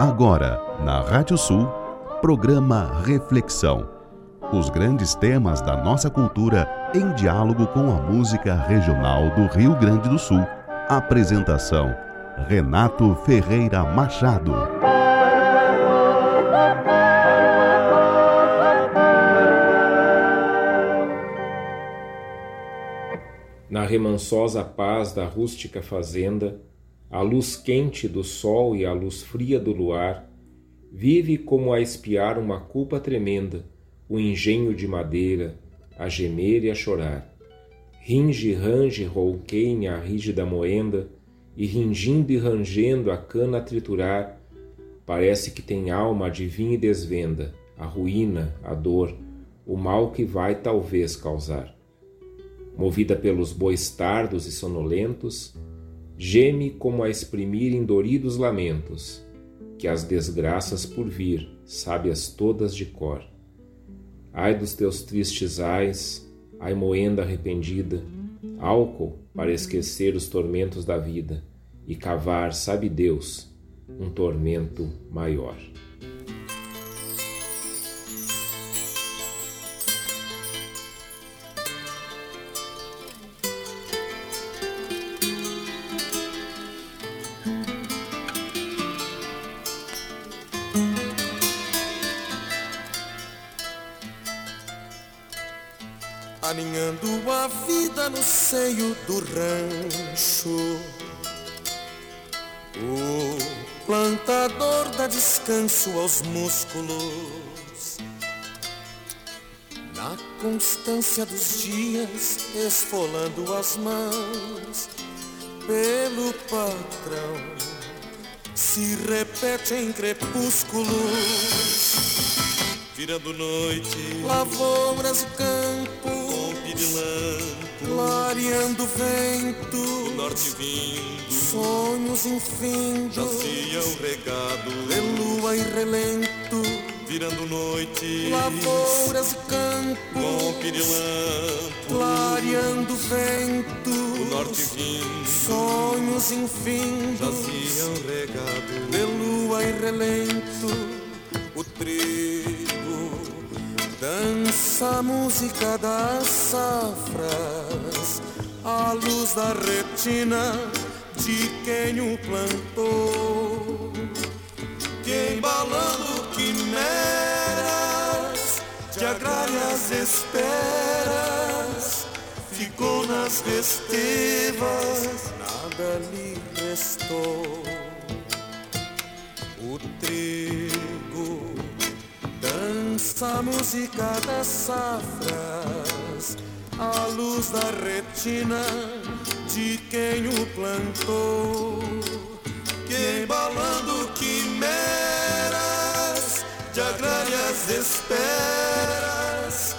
Agora, na Rádio Sul, programa Reflexão. Os grandes temas da nossa cultura em diálogo com a música regional do Rio Grande do Sul. Apresentação: Renato Ferreira Machado. Na remansosa paz da rústica fazenda, a luz quente do sol e a luz fria do luar, vive como a espiar uma culpa tremenda, o engenho de madeira, a gemer e a chorar. Ringe, range, rouqueia a rígida moenda, e ringindo e rangendo a cana a triturar, parece que tem alma adivinha e desvenda, a ruína, a dor, o mal que vai talvez causar. Movida pelos bois tardos e sonolentos, geme como a exprimir indoridos lamentos, que as desgraças por vir, sábias todas de cor. Ai dos teus tristes ais, ai moenda arrependida, álcool para esquecer os tormentos da vida e cavar, sabe Deus, um tormento maior. Rancho. O plantador dá descanso aos músculos. Na constância dos dias, esfolando as mãos pelo patrão, se repete em crepúsculos virando noite, lavouras e campo, clareando vento, do norte vindo, sonhos infindos, jaciam regado, de lua e relento, virando noite, lavouras e campo, com pirilampo, clareando vento, do norte vindo, sonhos infindos, jaciam regado, de lua e relento, o trigo Dança a música das safras, a luz da retina de quem o plantou, que embalando quimeras de agrárias esperas, ficou nas festivas, nada lhe restou. O trigo Dança a música das safras, a luz da retina de quem o plantou, que embalando quimeras de agrárias esperas,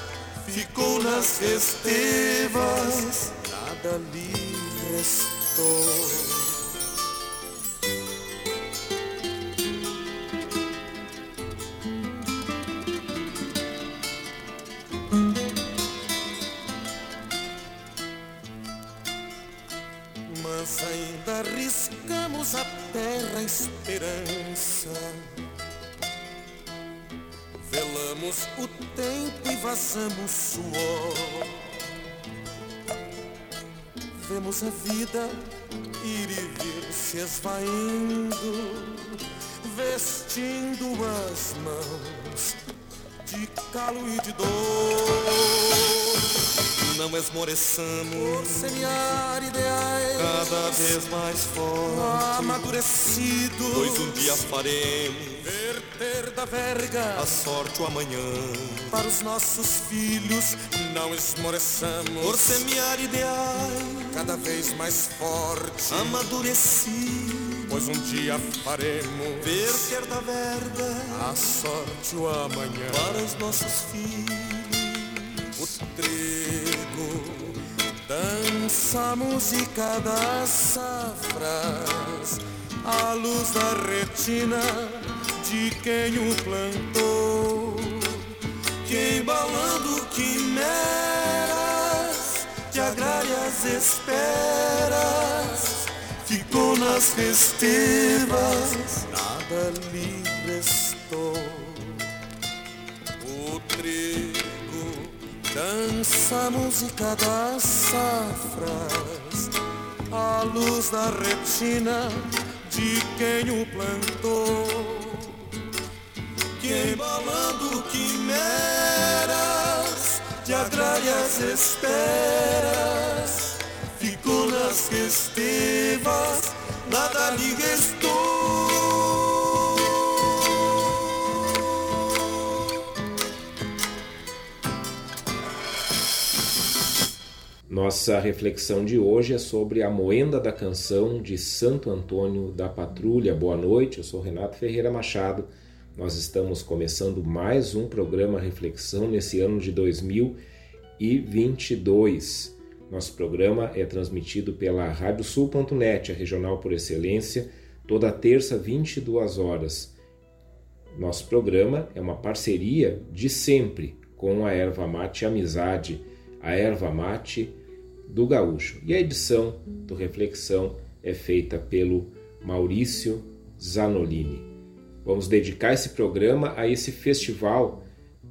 ficou nas festivas, nada lhe restou. Arriscamos a terra esperança. Velamos o tempo e vazamos suor. Vemos a vida ir e vir se esvaindo, vestindo as mãos de calo e de dor não esmoreçamos por semear ideais. Cada vez mais forte, amadurecidos, pois um dia faremos verter da verga. a sorte o amanhã. Para os nossos filhos não esmoreçamos por semear ideais. Cada vez mais forte, amadurecidos, pois um dia faremos verter da verga. a sorte o amanhã. Para os nossos filhos trigo dança a música das safras, a luz da retina de quem o plantou, que embalando quimeras de agrárias esperas, ficou nas festivas, nada lhe restou. O trigo dança a música das safras, a luz da retina de quem o plantou, que embalando quimeras de agrárias esperas, ficou nas festivas, nada lhe restou. Nossa reflexão de hoje é sobre a moenda da canção de Santo Antônio da Patrulha. Boa noite, eu sou Renato Ferreira Machado. Nós estamos começando mais um programa Reflexão nesse ano de 2022. Nosso programa é transmitido pela radiosul.net, a regional por excelência, toda terça, 22 horas. Nosso programa é uma parceria de sempre com a Erva Mate Amizade. A Erva Mate do Gaúcho. E a edição do Reflexão é feita pelo Maurício Zanolini. Vamos dedicar esse programa a esse festival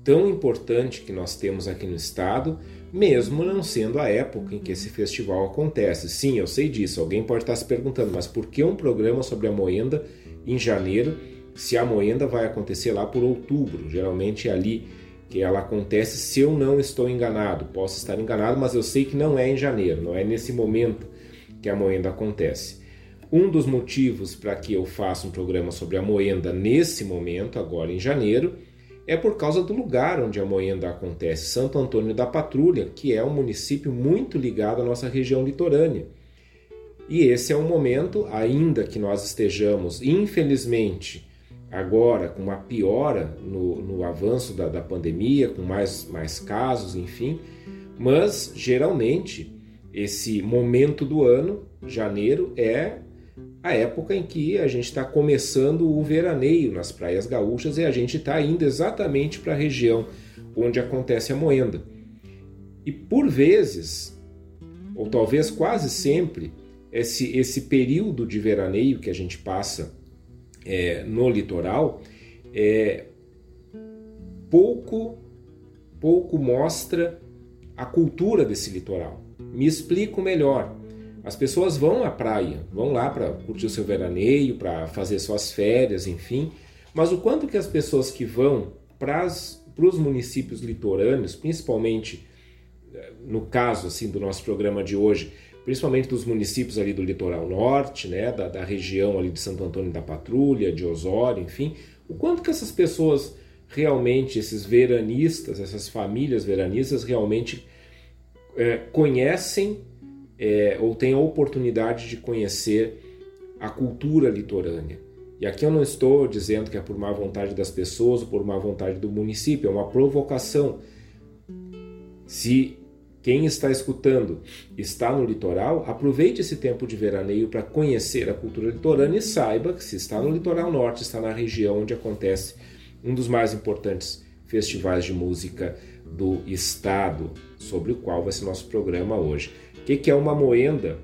tão importante que nós temos aqui no estado, mesmo não sendo a época em que esse festival acontece. Sim, eu sei disso. Alguém pode estar se perguntando, mas por que um programa sobre a moenda em janeiro, se a moenda vai acontecer lá por outubro? Geralmente é ali que ela acontece se eu não estou enganado. Posso estar enganado, mas eu sei que não é em janeiro, não é nesse momento que a moenda acontece. Um dos motivos para que eu faça um programa sobre a moenda nesse momento, agora em janeiro, é por causa do lugar onde a moenda acontece, Santo Antônio da Patrulha, que é um município muito ligado à nossa região litorânea. E esse é um momento, ainda que nós estejamos, infelizmente, agora com uma piora no, no avanço da, da pandemia, com mais, mais casos, enfim, mas geralmente esse momento do ano, janeiro, é a época em que a gente está começando o veraneio nas praias gaúchas e a gente está indo exatamente para a região onde acontece a moenda. E por vezes, ou talvez quase sempre, esse, esse período de veraneio que a gente passa é, no litoral, é, pouco, pouco mostra a cultura desse litoral. Me explico melhor. As pessoas vão à praia, vão lá para curtir o seu veraneio, para fazer suas férias, enfim. Mas o quanto que as pessoas que vão para os municípios litorâneos, principalmente é, no caso assim do nosso programa de hoje, principalmente dos municípios ali do litoral norte, né, da, da região ali de Santo Antônio da Patrulha, de Osório, enfim, o quanto que essas pessoas realmente, esses veranistas, essas famílias veranistas realmente é, conhecem é, ou têm a oportunidade de conhecer a cultura litorânea. E aqui eu não estou dizendo que é por má vontade das pessoas ou por má vontade do município, é uma provocação. Se quem está escutando está no litoral, aproveite esse tempo de veraneio para conhecer a cultura litorânea e saiba que se está no litoral norte, está na região onde acontece um dos mais importantes festivais de música do estado, sobre o qual vai ser nosso programa hoje. O que é uma moenda?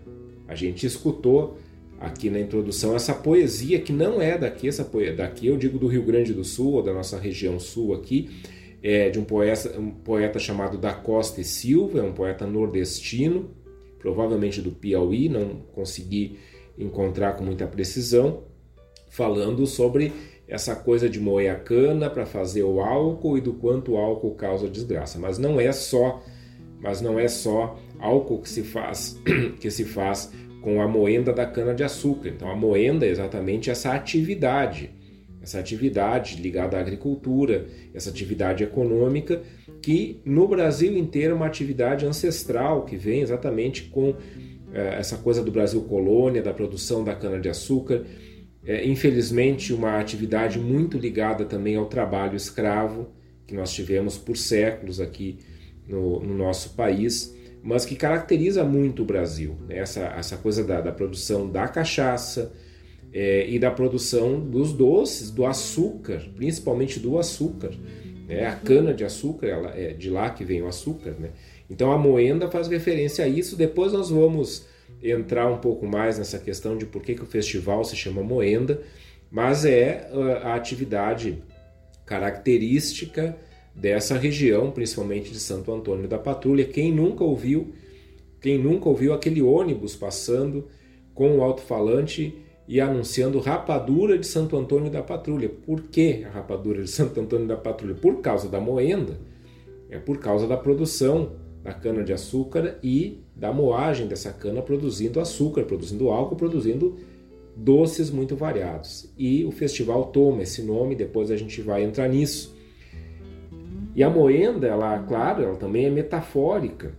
A gente escutou aqui na introdução essa poesia que não é daqui, essa poesia daqui eu digo do Rio Grande do Sul ou da nossa região sul aqui, é, de um poeta, um poeta chamado Da Costa e Silva, é um poeta nordestino, provavelmente do Piauí, não consegui encontrar com muita precisão, falando sobre essa coisa de moer a cana para fazer o álcool e do quanto o álcool causa desgraça. Mas não é só, mas não é só álcool que se faz, que se faz com a moenda da cana de açúcar. Então a moenda é exatamente essa atividade essa atividade ligada à agricultura, essa atividade econômica, que no Brasil inteiro é uma atividade ancestral, que vem exatamente com é, essa coisa do Brasil colônia, da produção da cana-de-açúcar. É, infelizmente, uma atividade muito ligada também ao trabalho escravo, que nós tivemos por séculos aqui no, no nosso país, mas que caracteriza muito o Brasil. Né? Essa, essa coisa da, da produção da cachaça, é, e da produção dos doces, do açúcar, principalmente do açúcar. Né? A cana de açúcar, ela, é de lá que vem o açúcar. Né? Então a moenda faz referência a isso. Depois nós vamos entrar um pouco mais nessa questão de por que, que o festival se chama moenda. mas é ah, a atividade característica dessa região, principalmente de Santo Antônio da Patrulha. Quem nunca ouviu, quem nunca ouviu aquele ônibus passando com o alto-falante e anunciando rapadura de Santo Antônio da Patrulha. Por que a rapadura de Santo Antônio da Patrulha? Por causa da moenda, é por causa da produção da cana de açúcar e da moagem dessa cana produzindo açúcar, produzindo álcool, produzindo doces muito variados. E o festival toma esse nome, depois a gente vai entrar nisso. E a moenda, ela, claro, ela também é metafórica,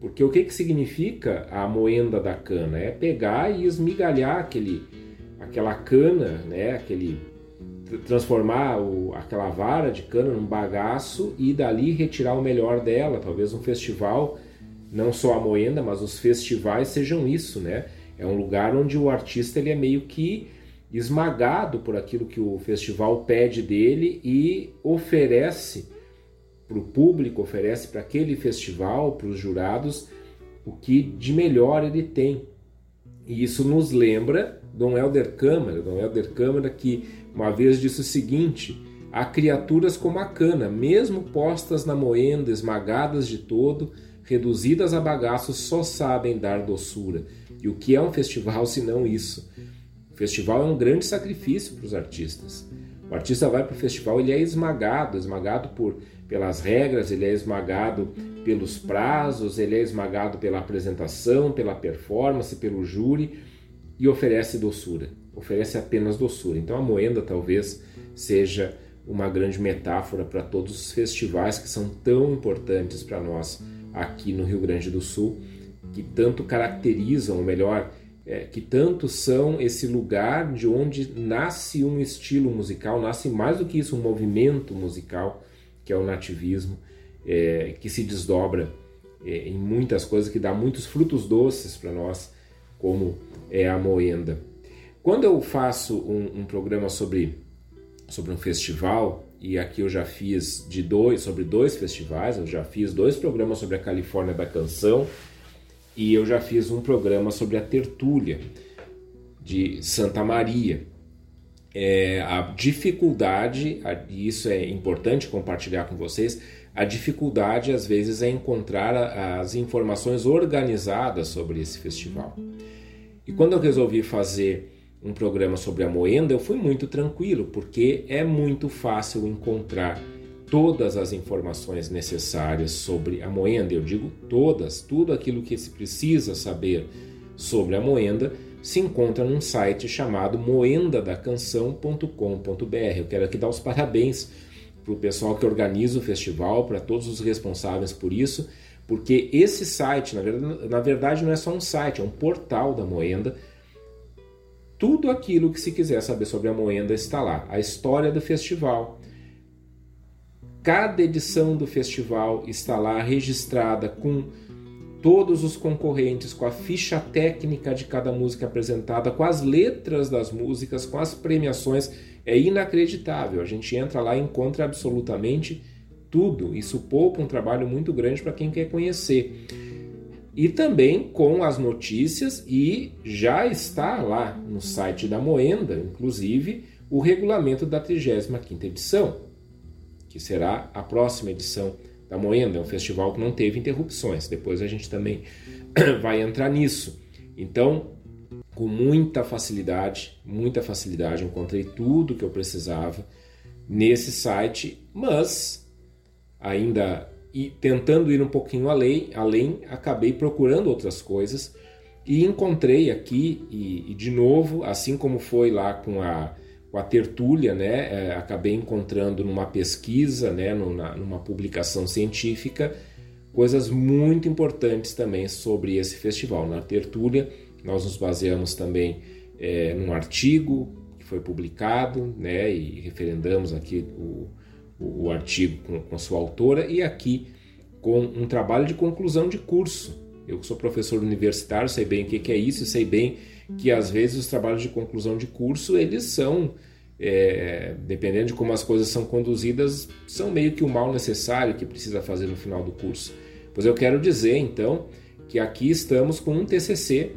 porque o que, que significa a moenda da cana? É pegar e esmigalhar aquele, aquela cana, né, aquele transformar o, aquela vara de cana num bagaço e dali retirar o melhor dela. Talvez um festival, não só a moenda, mas os festivais sejam isso, né? É um lugar onde o artista ele é meio que esmagado por aquilo que o festival pede dele e oferece para o público, oferece para aquele festival, para os jurados, o que de melhor ele tem. E isso nos lembra Dom Helder Câmara, Dom Helder Câmara que uma vez disse o seguinte: há criaturas como a cana, mesmo postas na moenda, esmagadas de todo, reduzidas a bagaços, só sabem dar doçura. E o que é um festival se não isso? O festival é um grande sacrifício para os artistas. O artista vai para o festival, ele é esmagado, esmagado por pelas regras, ele é esmagado pelos prazos, ele é esmagado pela apresentação, pela performance, pelo júri e oferece doçura, oferece apenas doçura. Então a moenda talvez seja uma grande metáfora para todos os festivais que são tão importantes para nós aqui no Rio Grande do Sul que tanto caracterizam, ou melhor, é, que tanto são esse lugar de onde nasce um estilo musical, nasce mais do que isso, um movimento musical, que é o nativismo, é, que se desdobra é, em muitas coisas, que dá muitos frutos doces para nós, como é a moenda. Quando eu faço um, um programa sobre, sobre um festival, e aqui eu já fiz de dois sobre dois festivais, eu já fiz dois programas sobre a Califórnia da Canção, e eu já fiz um programa sobre a tertúlia de Santa Maria. É, a dificuldade, e isso é importante compartilhar com vocês, a dificuldade às vezes é encontrar as informações organizadas sobre esse festival. E quando eu resolvi fazer um programa sobre a Moenda, eu fui muito tranquilo, porque é muito fácil encontrar todas as informações necessárias sobre a moenda. Eu digo todas, tudo aquilo que se precisa saber sobre a moenda se encontra num site chamado moendadacanção.com.br. Eu quero aqui dar os parabéns para o pessoal que organiza o festival, para todos os responsáveis por isso, porque esse site, na verdade, na verdade, não é só um site, é um portal da Moenda. Tudo aquilo que se quiser saber sobre a Moenda está lá. A história do festival, Cada edição do festival está lá registrada com todos os concorrentes, com a ficha técnica de cada música apresentada, com as letras das músicas, com as premiações. É inacreditável. A gente entra lá e encontra absolutamente tudo. Isso poupa um trabalho muito grande para quem quer conhecer. E também com as notícias, e já está lá no site da Moenda, inclusive, o regulamento da 35ª edição que será a próxima edição da Moenda, é um festival que não teve interrupções. Depois a gente também vai entrar nisso. Então, com muita facilidade, muita facilidade, encontrei tudo que eu precisava nesse site, mas ainda e tentando ir um pouquinho além, além acabei procurando outras coisas e encontrei aqui e, e de novo, assim como foi lá com a com a tertúlia, né, é, acabei encontrando numa pesquisa, né, numa, numa, publicação científica, coisas muito importantes também sobre esse festival. Na tertúlia, nós nos baseamos também é, num artigo que foi publicado, né, e referendamos aqui o, o, o artigo com, com sua autora, e aqui com um trabalho de conclusão de curso. Eu que sou professor universitário, sei bem o que é isso, sei bem que às vezes os trabalhos de conclusão de curso eles são é, dependendo de como as coisas são conduzidas, são meio que o mal necessário que precisa fazer no final do curso. Pois eu quero dizer então que aqui estamos com um TCC,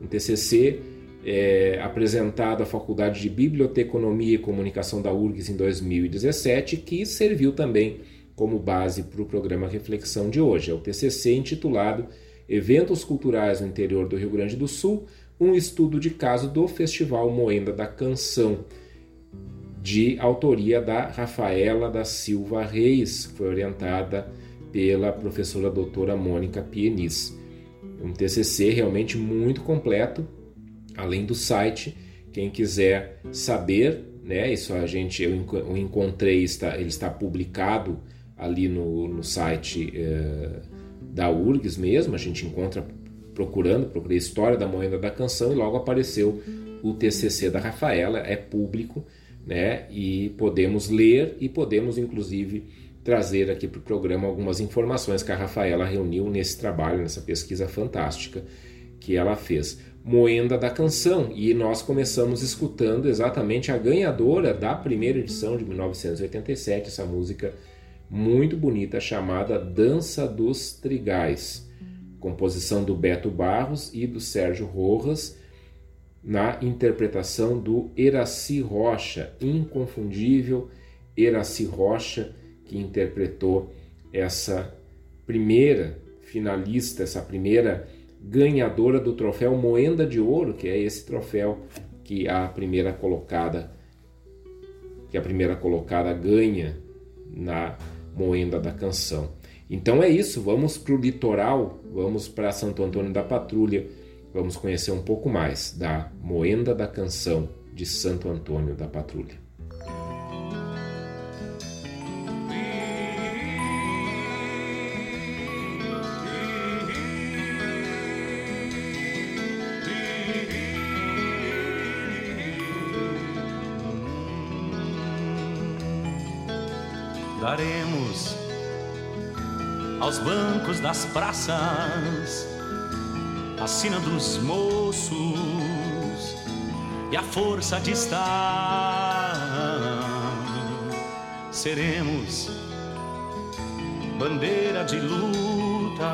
um TCC é, apresentado à Faculdade de Biblioteconomia e Comunicação da URGS em 2017, que serviu também como base para o programa Reflexão de hoje. É o TCC intitulado Eventos Culturais no Interior do Rio Grande do Sul, um estudo de caso do Festival Moenda da Canção, de autoria da Rafaela da Silva Reis, foi orientada pela professora doutora Mônica Pienis. Um TCC realmente muito completo, além do site. Quem quiser saber, né, isso a gente eu encontrei, está, ele está publicado ali no, no site é, da URGS mesmo, a gente encontra procurando, procurei História da Moeda da Canção e logo apareceu o TCC da Rafaela, é público, né, e podemos ler e podemos inclusive trazer aqui para o programa algumas informações que a Rafaela reuniu nesse trabalho, nessa pesquisa fantástica que ela fez. Moenda da Canção, e nós começamos escutando exatamente a ganhadora da primeira edição de 1987, essa música muito bonita chamada Dança dos Trigais, composição do Beto Barros e do Sérgio Rojas, na interpretação do Eraci Rocha, inconfundível Eraci Rocha, que interpretou essa primeira finalista, essa primeira ganhadora do troféu Moenda de Ouro, que é esse troféu que a primeira colocada que a primeira colocada ganha na Moenda da Canção. Então é isso, vamos para o litoral, vamos para Santo Antônio da Patrulha, vamos conhecer um pouco mais da Moenda da Canção de Santo Antônio da Patrulha. Daremos aos bancos das praças a sina dos moços e a força de estar. Seremos bandeira de luta,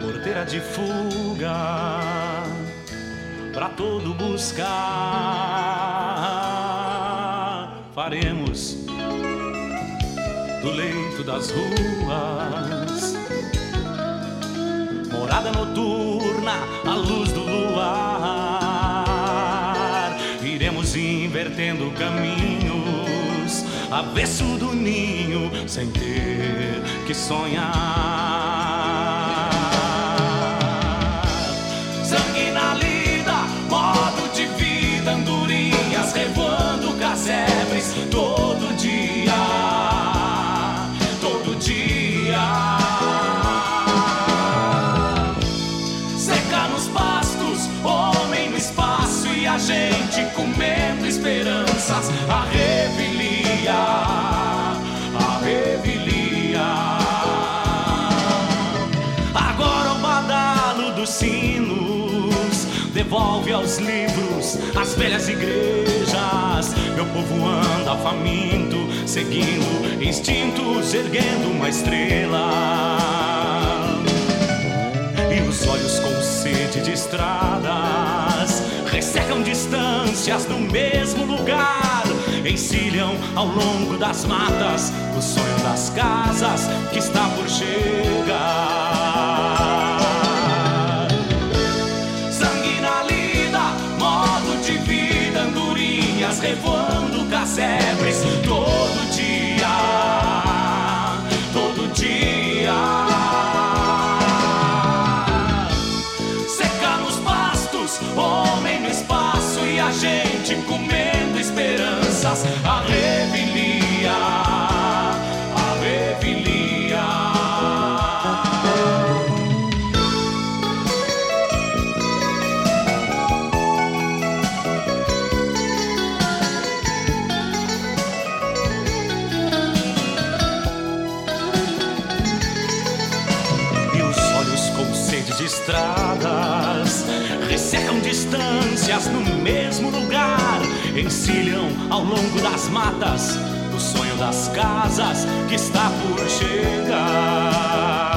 porteira de fuga, para todo buscar. Faremos do leito das ruas. Morada noturna, à luz do luar. Iremos invertendo caminhos, avesso do ninho, sem ter que sonhar. A revelia, a revelia. Agora o badalo dos sinos devolve aos livros as velhas igrejas. Meu povo anda faminto, seguindo instintos, erguendo uma estrela. E os olhos com sede de estradas ressecam distâncias no mesmo lugar encilham ao longo das matas o sonho das casas que está por chegar. Sangue na lida, modo de vida, andorinhas revoando casebres todo dia, a revelia, a revelia. E os olhos com sede de estradas ressecam distâncias no mesmo lugar encilham ao longo das matas o sonho das casas que está por chegar.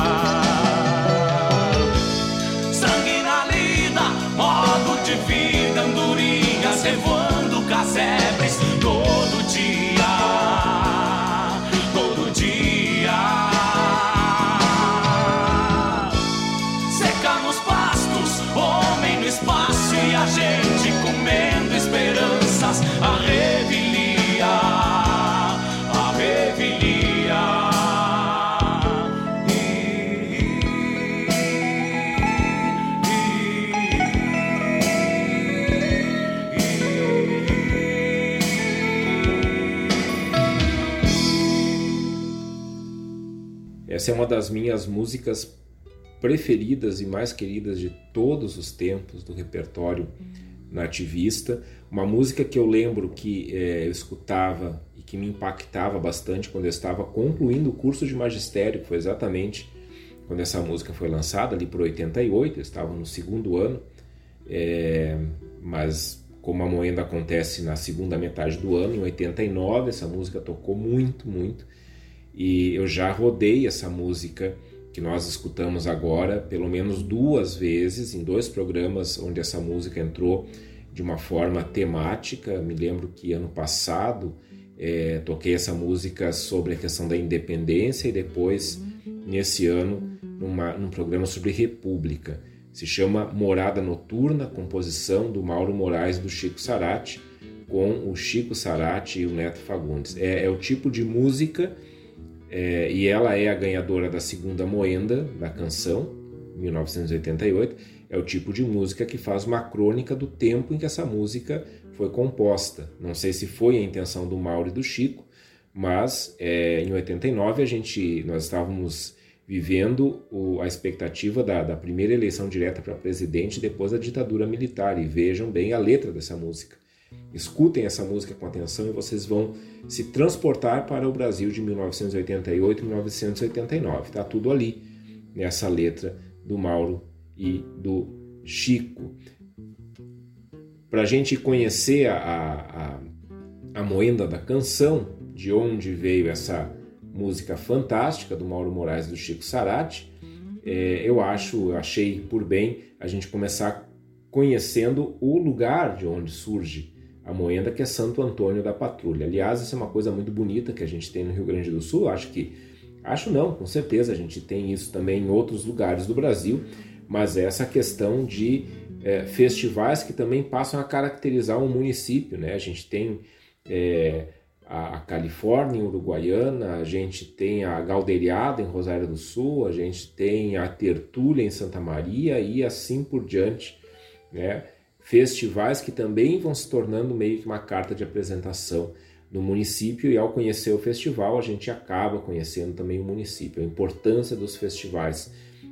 Essa é uma das minhas músicas preferidas e mais queridas de todos os tempos do repertório nativista. Uma música que eu lembro que é, eu escutava e que me impactava bastante quando eu estava concluindo o curso de magistério, que foi exatamente quando essa música foi lançada, ali por 88, eu estava no segundo ano, é, mas como a moenda acontece na segunda metade do ano, em 89, essa música tocou muito, muito, e eu já rodei essa música que nós escutamos agora pelo menos duas vezes em dois programas onde essa música entrou de uma forma temática. Me lembro que ano passado é, toquei essa música sobre a questão da independência e depois nesse ano numa, num programa sobre república. Se chama Morada Noturna, composição do Mauro Moraes do Chico Sarati, com o Chico Sarati e o Neto Fagundes. É, é o tipo de música é, e ela é a ganhadora da segunda moenda da canção, 1988. É o tipo de música que faz uma crônica do tempo em que essa música foi composta. Não sei se foi a intenção do Mauro e do Chico, mas é, em 89 a gente, nós estávamos vivendo o, a expectativa da, da primeira eleição direta para presidente depois da ditadura militar. E vejam bem a letra dessa música. Escutem essa música com atenção e vocês vão se transportar para o Brasil de 1988 e 1989. Está tudo ali nessa letra do Mauro e do Chico. Para a gente conhecer a, a, a moenda da canção, de onde veio essa música fantástica do Mauro Moraes e do Chico Sarati, é, eu acho, eu achei por bem a gente começar conhecendo o lugar de onde surge a moenda, que é Santo Antônio da Patrulha. Aliás, isso é uma coisa muito bonita que a gente tem no Rio Grande do Sul. Acho que, acho não, com certeza a gente tem isso também em outros lugares do Brasil, mas é essa questão de é, festivais que também passam a caracterizar um município, né? A gente tem é, a Califórnia, Uruguaiana, a gente tem a Galderiada em Rosário do Sul, a gente tem a Tertúlia em Santa Maria e assim por diante, né? Festivais que também vão se tornando meio que uma carta de apresentação do município e ao conhecer o festival a gente acaba conhecendo também o município, a importância dos festivais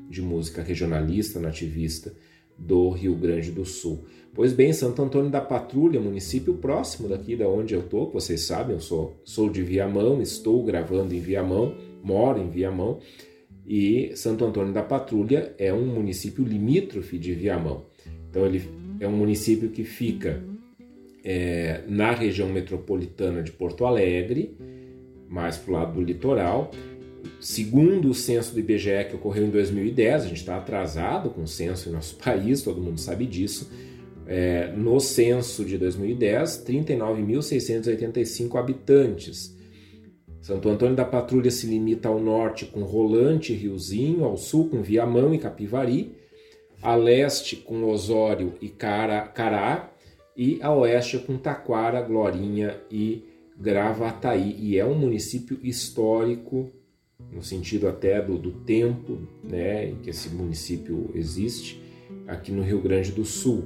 de música regionalista, nativista do Rio Grande do Sul. Pois bem, Santo Antônio da Patrulha, município próximo daqui da onde eu tô, vocês sabem, eu sou, sou de Viamão, estou gravando em Viamão, moro em Viamão, e Santo Antônio da Patrulha é um município limítrofe de Viamão. Então ele é um município que fica é, na região metropolitana de Porto Alegre, mais para o lado do litoral. Segundo o censo do IBGE que ocorreu em 2010, a gente está atrasado com o censo em nosso país, todo mundo sabe disso. É, no censo de 2010, 39.685 habitantes. Santo Antônio da Patrulha se limita ao norte com Rolante e Riozinho, ao sul com Viamão e Capivari, a leste com Osório e Cará, e a oeste com Taquara, Glorinha e Gravataí. E é um município histórico, no sentido até do, do tempo né, em que esse município existe, aqui no Rio Grande do Sul.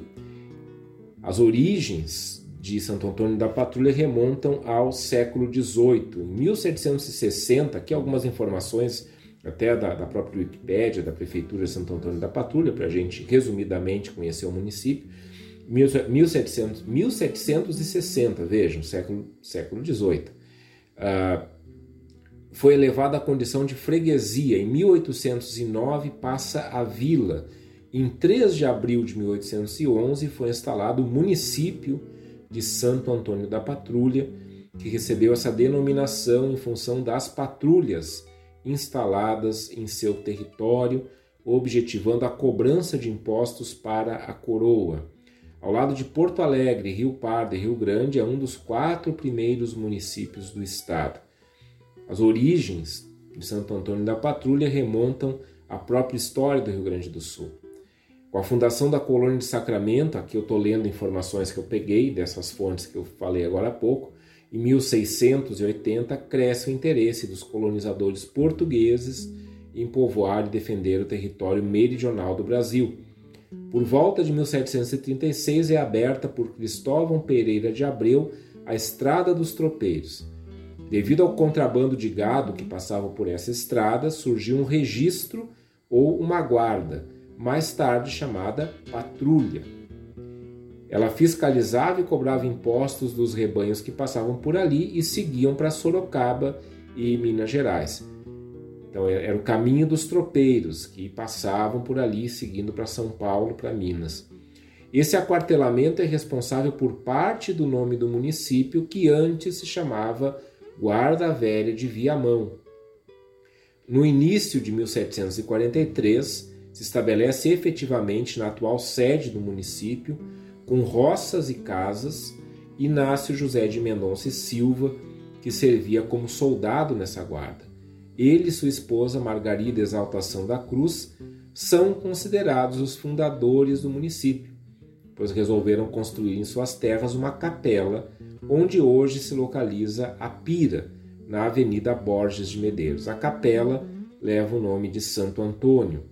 As origens de Santo Antônio da Patrulha remontam ao século XVIII. Em 1760, aqui algumas informações até da, da própria Wikipédia, da Prefeitura de Santo Antônio da Patrulha, para a gente resumidamente conhecer o município. 1700, 1760, vejam, século, século XVIII. Uh, foi elevada à condição de freguesia. Em 1809 passa a vila. Em 3 de abril de 1811 foi instalado o município de Santo Antônio da Patrulha, que recebeu essa denominação em função das patrulhas instaladas em seu território, objetivando a cobrança de impostos para a coroa. Ao lado de Porto Alegre, Rio Pardo e Rio Grande, é um dos quatro primeiros municípios do estado. As origens de Santo Antônio da Patrulha remontam à própria história do Rio Grande do Sul. Com a fundação da colônia de Sacramento, aqui eu estou lendo informações que eu peguei dessas fontes que eu falei agora há pouco, em 1680 cresce o interesse dos colonizadores portugueses em povoar e defender o território meridional do Brasil. Por volta de 1736 é aberta por Cristóvão Pereira de Abreu a Estrada dos Tropeiros. Devido ao contrabando de gado que passava por essa estrada, surgiu um registro ou uma guarda, mais tarde chamada patrulha. Ela fiscalizava e cobrava impostos dos rebanhos que passavam por ali e seguiam para Sorocaba e Minas Gerais. Então é, era o caminho dos tropeiros que passavam por ali seguindo para São Paulo, para Minas. Esse aquartelamento é responsável por parte do nome do município que antes se chamava Guarda Velha de Viamão. No início de 1743, se estabelece efetivamente na atual sede do município, com roças e casas, e nasce o José de Mendonça e Silva, que servia como soldado nessa guarda. Ele e sua esposa Margarida Exaltação da Cruz são considerados os fundadores do município, pois resolveram construir em suas terras uma capela onde hoje se localiza a Pira, na Avenida Borges de Medeiros. A capela leva o nome de Santo Antônio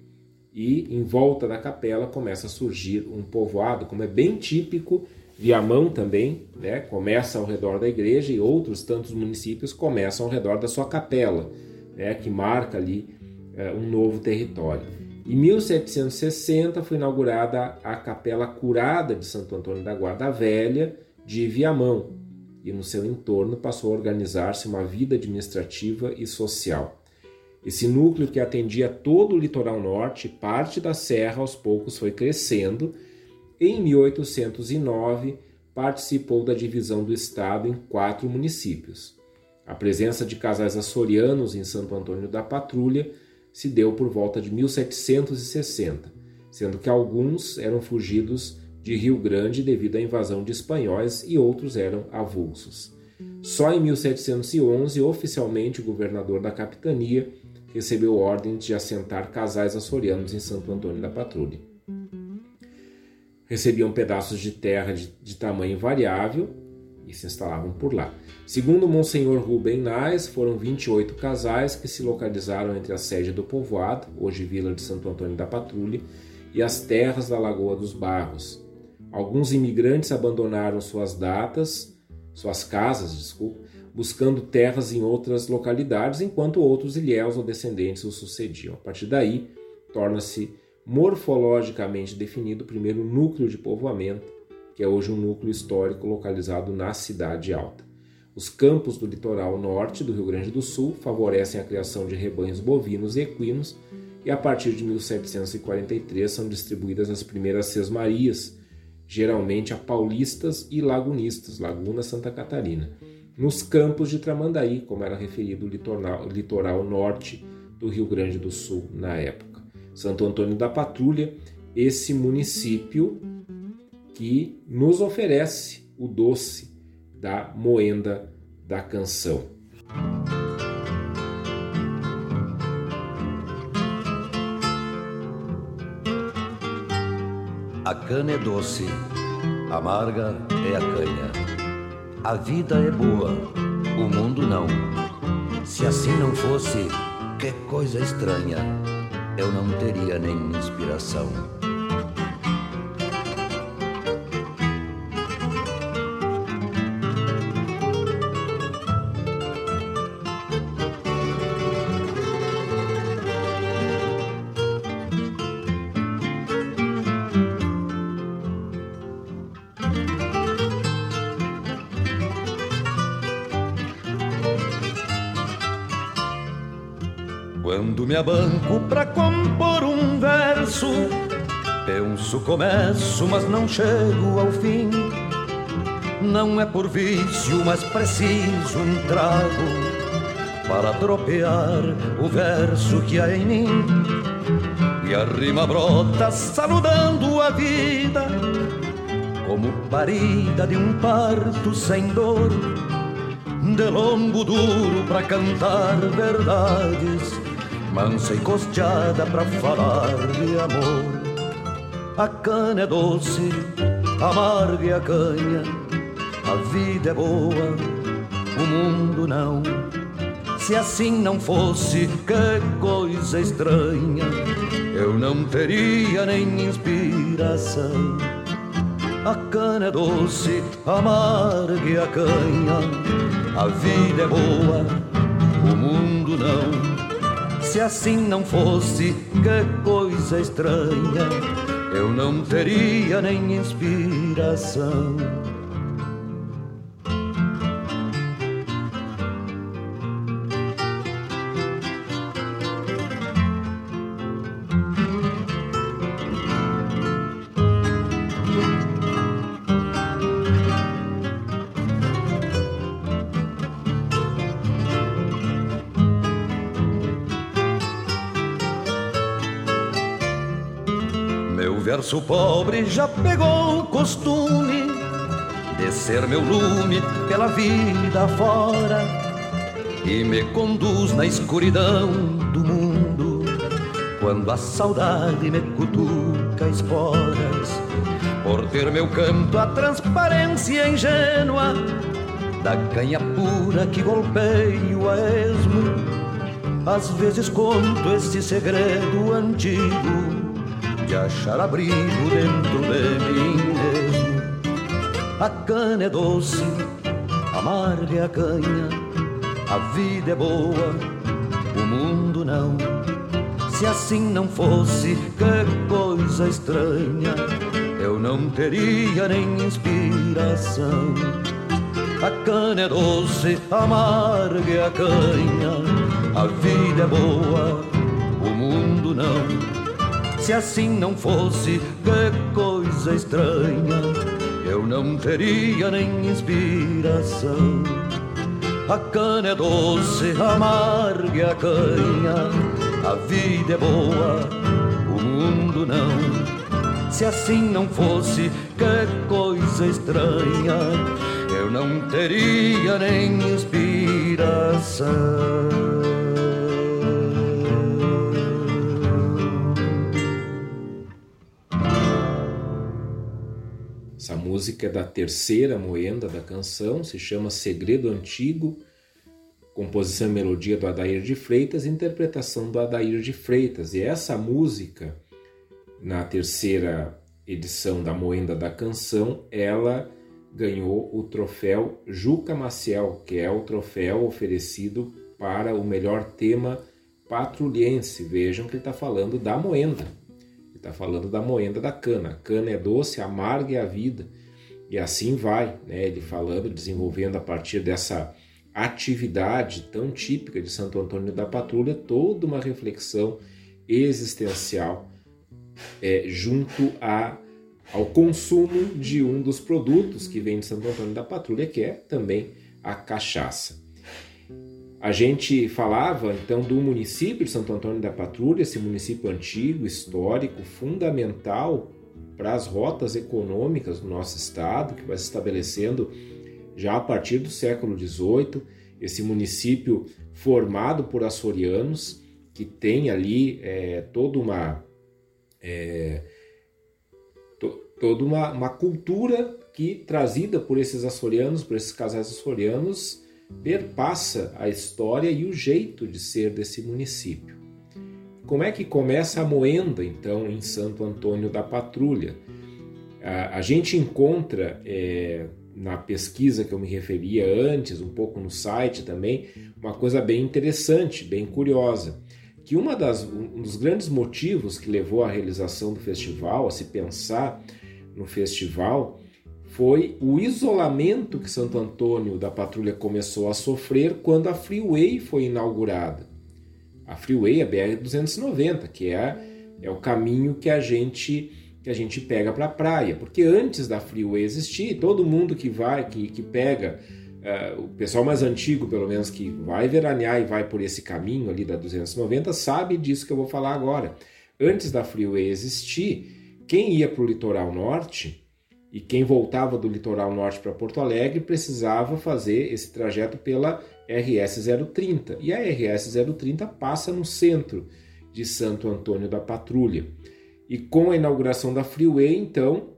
e em volta da capela começa a surgir um povoado, como é bem típico, Viamão também, né, começa ao redor da igreja e outros tantos municípios começam ao redor da sua capela né, que marca ali é, um novo território. Em 1760 foi inaugurada a Capela Curada de Santo Antônio da Guarda Velha de Viamão e no seu entorno passou a organizar-se uma vida administrativa e social. Esse núcleo que atendia todo o litoral norte, parte da serra, aos poucos foi crescendo. Em 1809, participou da divisão do estado em quatro municípios. A presença de casais açorianos em Santo Antônio da Patrulha se deu por volta de 1760, sendo que alguns eram fugidos de Rio Grande devido à invasão de espanhóis e outros eram avulsos. Só em 1711, oficialmente, o governador da capitania recebeu ordem de assentar casais açorianos em Santo Antônio da Patrulha. Recebiam pedaços de terra de, de tamanho variável e se instalavam por lá. Segundo Monsenhor Rubem Nais, foram 28 casais que se localizaram entre a sede do povoado, hoje Vila de Santo Antônio da Patrulha, e as terras da Lagoa dos Barros. Alguns imigrantes abandonaram suas datas, suas casas, desculpa, buscando terras em outras localidades, enquanto outros ilhéus ou descendentes o sucediam. A partir daí, torna-se morfologicamente definido o primeiro núcleo de povoamento, que é hoje um núcleo histórico localizado na Cidade Alta. Os campos do litoral norte do Rio Grande do Sul favorecem a criação de rebanhos bovinos e equinos, e a partir de 1743 são distribuídas as primeiras sesmarias, geralmente a paulistas e lagunistas, Laguna Santa Catarina, nos campos de Tramandaí, como era referido o litoral, litoral norte do Rio Grande do Sul na época. Santo Antônio da Patrulha, esse município que nos oferece o doce da moenda da canção. A cana é doce, amarga é a canha. A vida é boa, o mundo não. Se assim não fosse, que coisa estranha, eu não teria nem inspiração. Abanco pra compor um verso, penso começo, mas não chego ao fim. Não é por vício, mas preciso um trago para tropear o verso que há em mim. E a rima brota saludando a vida como parida de um parto sem dor, de longo duro pra cantar verdades, mansa e costeada pra falar de amor. A cana é doce, amarga a canha, a vida é boa, o mundo não. Se assim não fosse, que coisa estranha, eu não teria nem inspiração. A cana é doce, amarga a canha, a vida é boa, o mundo não. Se assim não fosse, que coisa estranha, eu não teria nem inspiração. Verso pobre já pegou o costume de ser meu lume pela vida fora e me conduz na escuridão do mundo quando a saudade me cutuca esporas por ter meu canto a transparência ingênua da canha pura que golpeio a esmo. Às vezes conto este segredo antigo achar abrigo dentro de mim mesmo. A cana é doce, amarga é a canha, a vida é boa, o mundo não. Se assim não fosse, que coisa estranha, eu não teria nem inspiração. A cana é doce, amarga é a canha, a vida é boa, o mundo não. Se assim não fosse, que coisa estranha, eu não teria nem inspiração. A cana é doce, amarga a canha, a vida é boa, o mundo não. Se assim não fosse, que coisa estranha, eu não teria nem inspiração. Música da terceira moenda da canção, se chama Segredo Antigo, composição e melodia do Adair de Freitas, interpretação do Adair de Freitas. E essa música, na terceira edição da Moenda da Canção, ela ganhou o troféu Juca Maciel, que é o troféu oferecido para o melhor tema patrulhense. Vejam que ele está falando da moenda. Ele está falando da moenda da cana. A cana é doce, amarga é a vida. E assim vai, né? ele falando, desenvolvendo a partir dessa atividade tão típica de Santo Antônio da Patrulha, toda uma reflexão existencial é, junto a, ao consumo de um dos produtos que vem de Santo Antônio da Patrulha, que é também a cachaça. A gente falava então do município de Santo Antônio da Patrulha, esse município antigo, histórico, fundamental para as rotas econômicas do nosso estado, que vai se estabelecendo já a partir do século XVIII, esse município formado por açorianos, que tem ali é, toda uma é, to, toda uma, uma, cultura que trazida por esses açorianos, por esses casais açorianos, perpassa a história e o jeito de ser desse município. Como é que começa a moenda, então, em Santo Antônio da Patrulha? A, a gente encontra é, na pesquisa que eu me referia antes, um pouco no site também, uma coisa bem interessante, bem curiosa, que uma das, um dos grandes motivos que levou à realização do festival, a se pensar no festival, foi o isolamento que Santo Antônio da Patrulha começou a sofrer quando a Freeway foi inaugurada a Freeway, a BR-290, que é, é o caminho que a gente que a gente pega para a praia, porque antes da Freeway existir, todo mundo que vai, que, que pega, uh, o pessoal mais antigo, pelo menos, que vai veranear e vai por esse caminho ali da 290, sabe disso que eu vou falar agora. Antes da Freeway existir, quem ia para o litoral norte E quem voltava do litoral norte para Porto Alegre precisava fazer esse trajeto pela RS 030. E a RS 030 passa no centro de Santo Antônio da Patrulha. E com a inauguração da Freeway, então,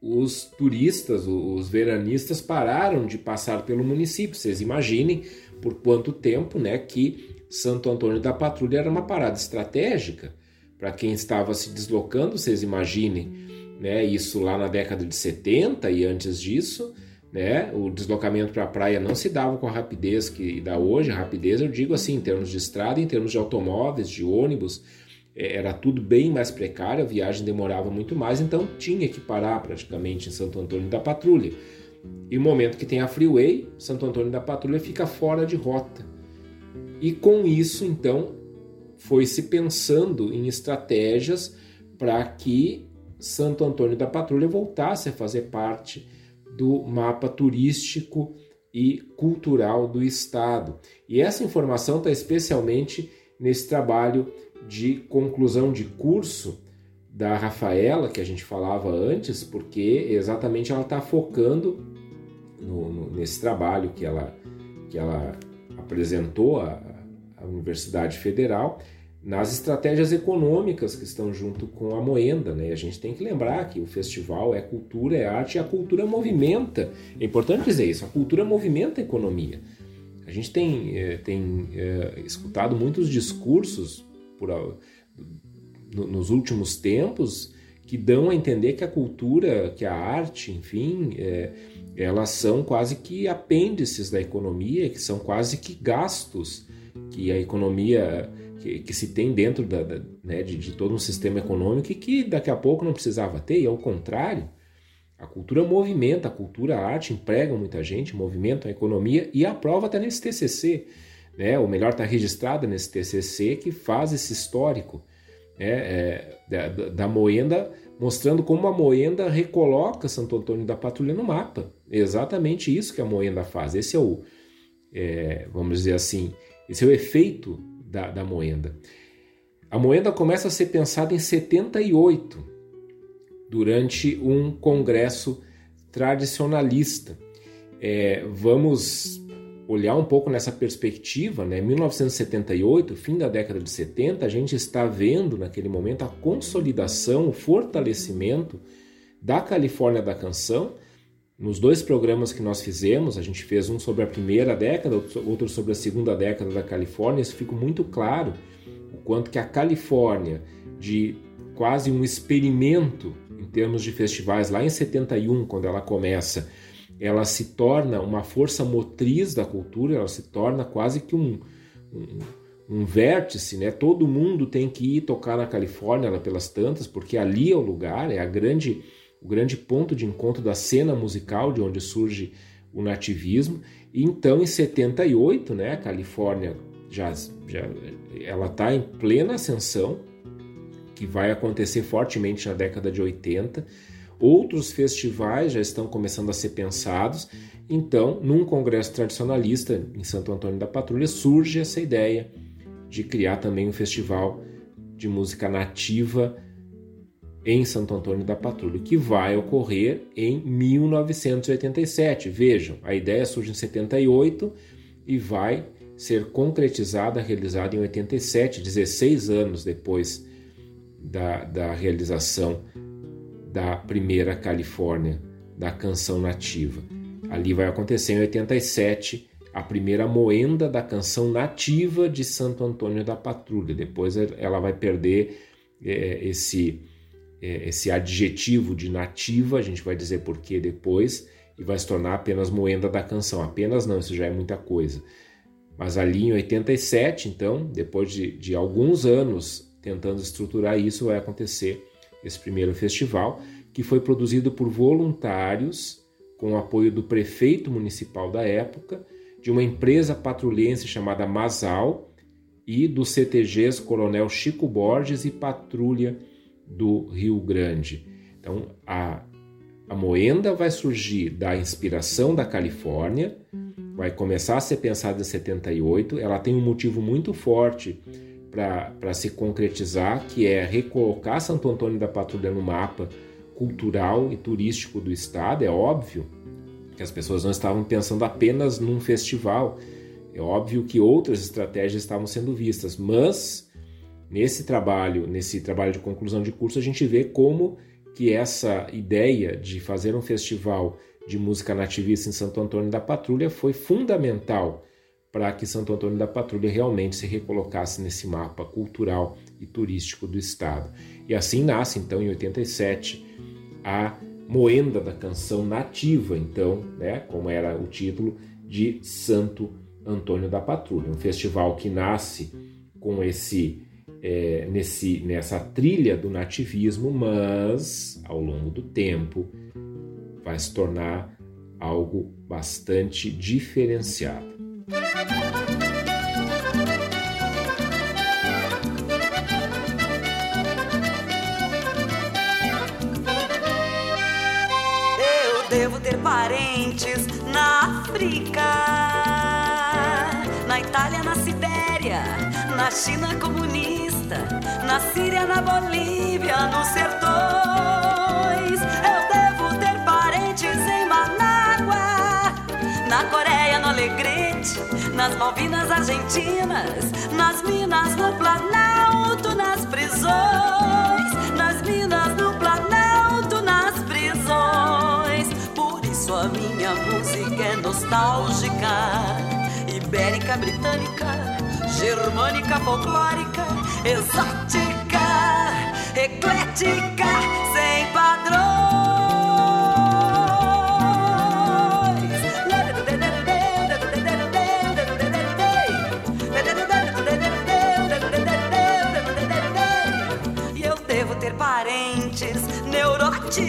os turistas, os veranistas pararam de passar pelo município. Vocês imaginem por quanto tempo né, que Santo Antônio da Patrulha era uma parada estratégica para quem estava se deslocando. Vocês imaginem né, isso lá na década de 70 e antes disso. Né, o deslocamento para a praia não se dava com a rapidez que dá hoje. A rapidez, eu digo assim, em termos de estrada, em termos de automóveis, de ônibus é, era tudo bem mais precário, a viagem demorava muito mais, então tinha que parar praticamente em Santo Antônio da Patrulha. E no momento que tem a freeway, Santo Antônio da Patrulha fica fora de rota. E com isso, então, foi se pensando em estratégias para que Santo Antônio da Patrulha voltasse a fazer parte do mapa turístico e cultural do estado. E essa informação está especialmente nesse trabalho de conclusão de curso da Rafaela, que a gente falava antes, porque exatamente ela está focando no, no, nesse trabalho que ela, que ela apresentou à, à Universidade Federal, nas estratégias econômicas que estão junto com a Moenda. Né? A gente tem que lembrar que o festival é cultura, é arte e a cultura movimenta. É importante dizer isso, a cultura movimenta a economia. A gente tem, é, tem é, escutado muitos discursos por, no, nos últimos tempos que dão a entender que a cultura, que a arte, enfim, é, elas são quase que apêndices da economia, que são quase que gastos que a economia que, que se tem dentro da, da, né, de, de, todo um sistema econômico e que daqui a pouco não precisava ter, e ao contrário. A cultura movimenta, a cultura, a arte empregam muita gente, movimenta a economia e a prova está nesse TCC né? ou melhor, está registrada nesse TCC que faz esse histórico né? é, da, da, Moenda, mostrando como a Moenda recoloca Santo Antônio da Patrulha no mapa. É exatamente isso que a Moenda faz. Esse é o, é, vamos dizer assim, esse é o efeito da, da Moenda. A Moenda começa a ser pensada em 78, durante um congresso tradicionalista. É, vamos olhar um pouco nessa perspectiva, né, 1978, fim da década de 70, a gente está vendo naquele momento a consolidação, o fortalecimento da Califórnia da canção. Nos dois programas que nós fizemos, a gente fez um sobre a primeira década, outro sobre a segunda década da Califórnia, isso fica muito claro o quanto que a Califórnia, de quase um experimento em termos de festivais, lá em 71, quando ela começa, ela se torna uma força motriz da cultura, ela se torna quase que um, um, um vértice, né? Todo mundo tem que ir tocar na Califórnia pelas tantas, porque ali é o lugar, é a grande, o grande ponto de encontro da cena musical de onde surge o nativismo. E então, em 78, né, a Califórnia já, já ela está em plena ascensão, que vai acontecer fortemente na década de 80 Outros festivais já estão começando a ser pensados. Então, num congresso tradicionalista em Santo Antônio da Patrulha, surge essa ideia de criar também um festival de música nativa em Santo Antônio da Patrulha, que vai ocorrer em 1987. Vejam, a ideia surge em 78 e vai ser concretizada, realizada em 87, 16 anos depois da, da realização da primeira Califórnia, da canção nativa. Ali vai acontecer em 87 a primeira moenda da canção nativa de Santo Antônio da Patrulha. Depois ela vai perder é, esse, esse adjetivo de nativa, a gente vai dizer por que depois, e vai se tornar apenas moenda da canção. Apenas não, isso já é muita coisa. Mas ali em 87, então, depois de, de alguns anos tentando estruturar isso, vai acontecer esse primeiro festival, que foi produzido por voluntários com o apoio do prefeito municipal da época, de uma empresa patrulhense chamada Masal e dos CTGs Coronel Chico Borges e Patrulha do Rio Grande. Então, a, a moenda vai surgir da inspiração da Califórnia, vai começar a ser pensada em 78, ela tem um motivo muito forte para se concretizar, que é recolocar Santo Antônio da Patrulha no mapa cultural e turístico do estado, é óbvio que as pessoas não estavam pensando apenas num festival. É óbvio que outras estratégias estavam sendo vistas, mas nesse trabalho, nesse trabalho de conclusão de curso, a gente vê como que essa ideia de fazer um festival de música nativista em Santo Antônio da Patrulha foi fundamental para que Santo Antônio da Patrulha realmente se recolocasse nesse mapa cultural e turístico do estado. E assim nasce então em 87 a moenda da canção nativa, então, né, como era o título de Santo Antônio da Patrulha, um festival que nasce com esse é, nesse, nessa trilha do nativismo, mas ao longo do tempo vai se tornar algo bastante diferenciado. Eu devo ter parentes na África, na Itália, na na China comunista, na Síria, na Bolívia, nos sertões. Eu devo ter parentes em Manágua, na Coreia, no Alegrete, nas Malvinas Argentinas, nas minas no Planalto, nas prisões, nas minas no Planalto, nas prisões. Por isso a minha música é nostálgica, ibérica, britânica, germânica, folclórica, exótica, eclética, sem padrões. E eu devo ter parentes neuróticos,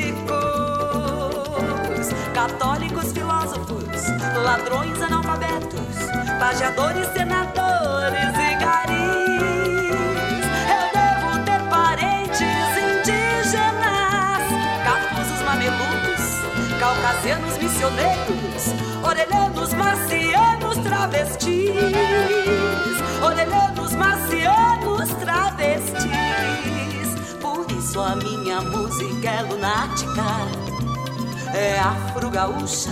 católicos, filósofos, ladrões analfabetos, pajeadores, senadores e garis. Eu devo ter parentes indígenas, cafusos, mamelucos, caucasianos, missioneiros, orelhanos, marcianos, travestis, orelhanos, marcianos, travestis. Por isso a minha música é lunática, é afro-gaúcha,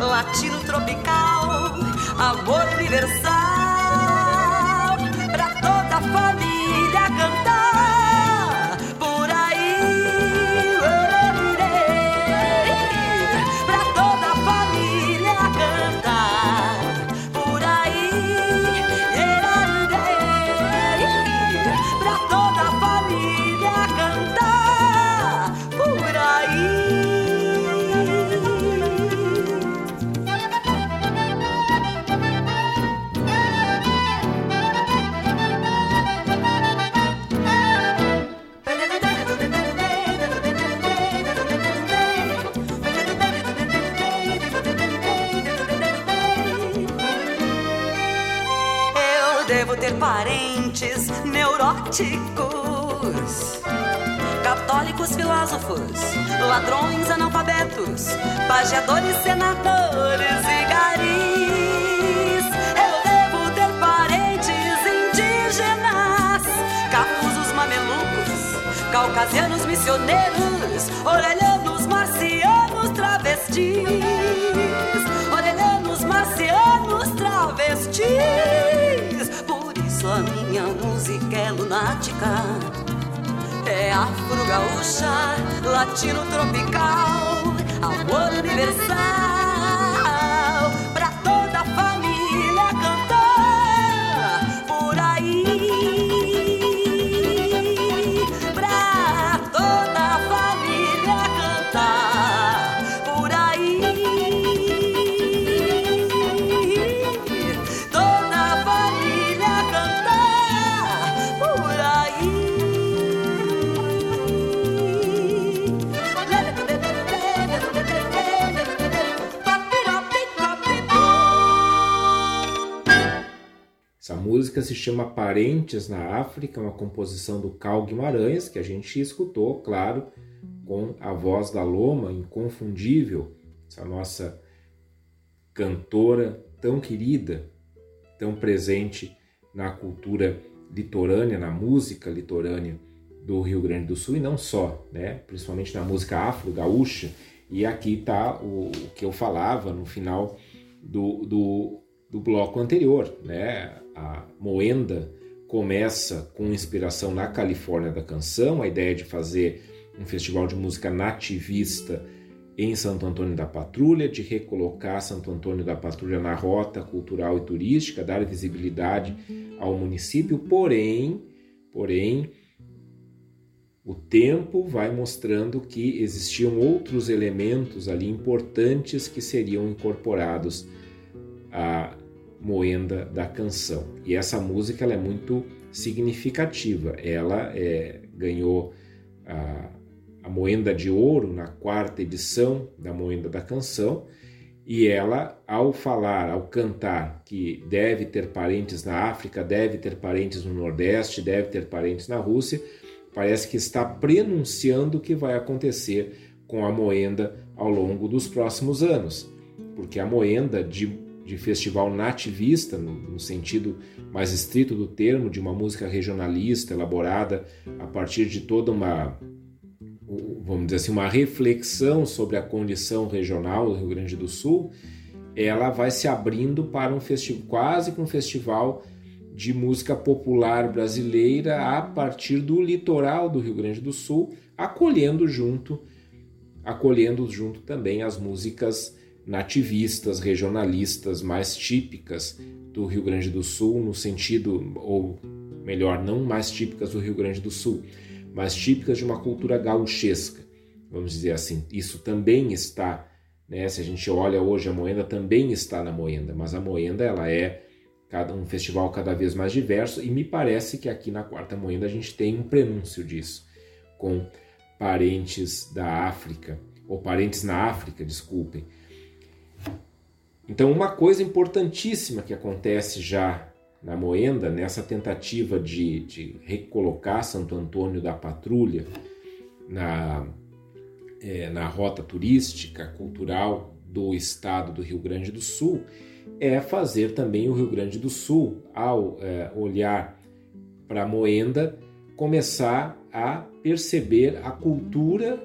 latino-tropical, amor universal, pra toda a família neuróticos, católicos, filósofos, ladrões, analfabetos, pajeadores, senadores e garis. Eu devo ter parentes indígenas, cafusos, mamelucos, caucasianos, missioneiros, orelhanos, marcianos, travestis, orelhanos, marcianos, travestis. Isso a minha música é lunática, é afro-gaúcha, latino-tropical, amor universal, música se chama Parentes na África, uma composição do Cal Guimarães, que a gente escutou, claro, com a voz da Loma, inconfundível, essa nossa cantora tão querida, tão presente na cultura litorânea, na música litorânea do Rio Grande do Sul e não só, né? principalmente na música afro-gaúcha. E aqui está o, o, que eu falava no final do, do, do bloco anterior. Né? A Moenda começa com inspiração na Califórnia da canção, a ideia de fazer um festival de música nativista em Santo Antônio da Patrulha, de recolocar Santo Antônio da Patrulha na rota cultural e turística, dar visibilidade ao município, porém, porém, o tempo vai mostrando que existiam outros elementos ali importantes que seriam incorporados à moenda da canção. E essa música ela é muito significativa. Ela é, ganhou a, a Moenda de Ouro na quarta edição da Moenda da Canção. E ela, ao falar, ao cantar que deve ter parentes na África, deve ter parentes no Nordeste, deve ter parentes na Rússia, parece que está prenunciando o que vai acontecer com a moenda ao longo dos próximos anos. Porque a moenda de, de festival nativista, no, no sentido mais estrito do termo, de uma música regionalista elaborada a partir de toda uma vamos dizer assim, uma reflexão sobre a condição regional do Rio Grande do Sul, ela vai se abrindo para um festival, quase que um festival de música popular brasileira a partir do litoral do Rio Grande do Sul, acolhendo junto, acolhendo junto também as músicas nativistas, regionalistas mais típicas do Rio Grande do Sul, no sentido, ou melhor, não mais típicas do Rio Grande do Sul, mas típicas de uma cultura gauchesca, vamos dizer assim. Isso também está, né? Se a gente olha hoje a Moenda também está na Moenda, mas a Moenda ela é um festival cada vez mais diverso e me parece que aqui na Quarta Moenda a gente tem um prenúncio disso, com parentes da África ou parentes na África, desculpem. Então, uma coisa importantíssima que acontece já na Moenda, nessa tentativa de, de recolocar Santo Antônio da Patrulha na, é, na rota turística, cultural do estado do Rio Grande do Sul, é fazer também o Rio Grande do Sul, ao é, olhar para Moenda, começar a perceber a cultura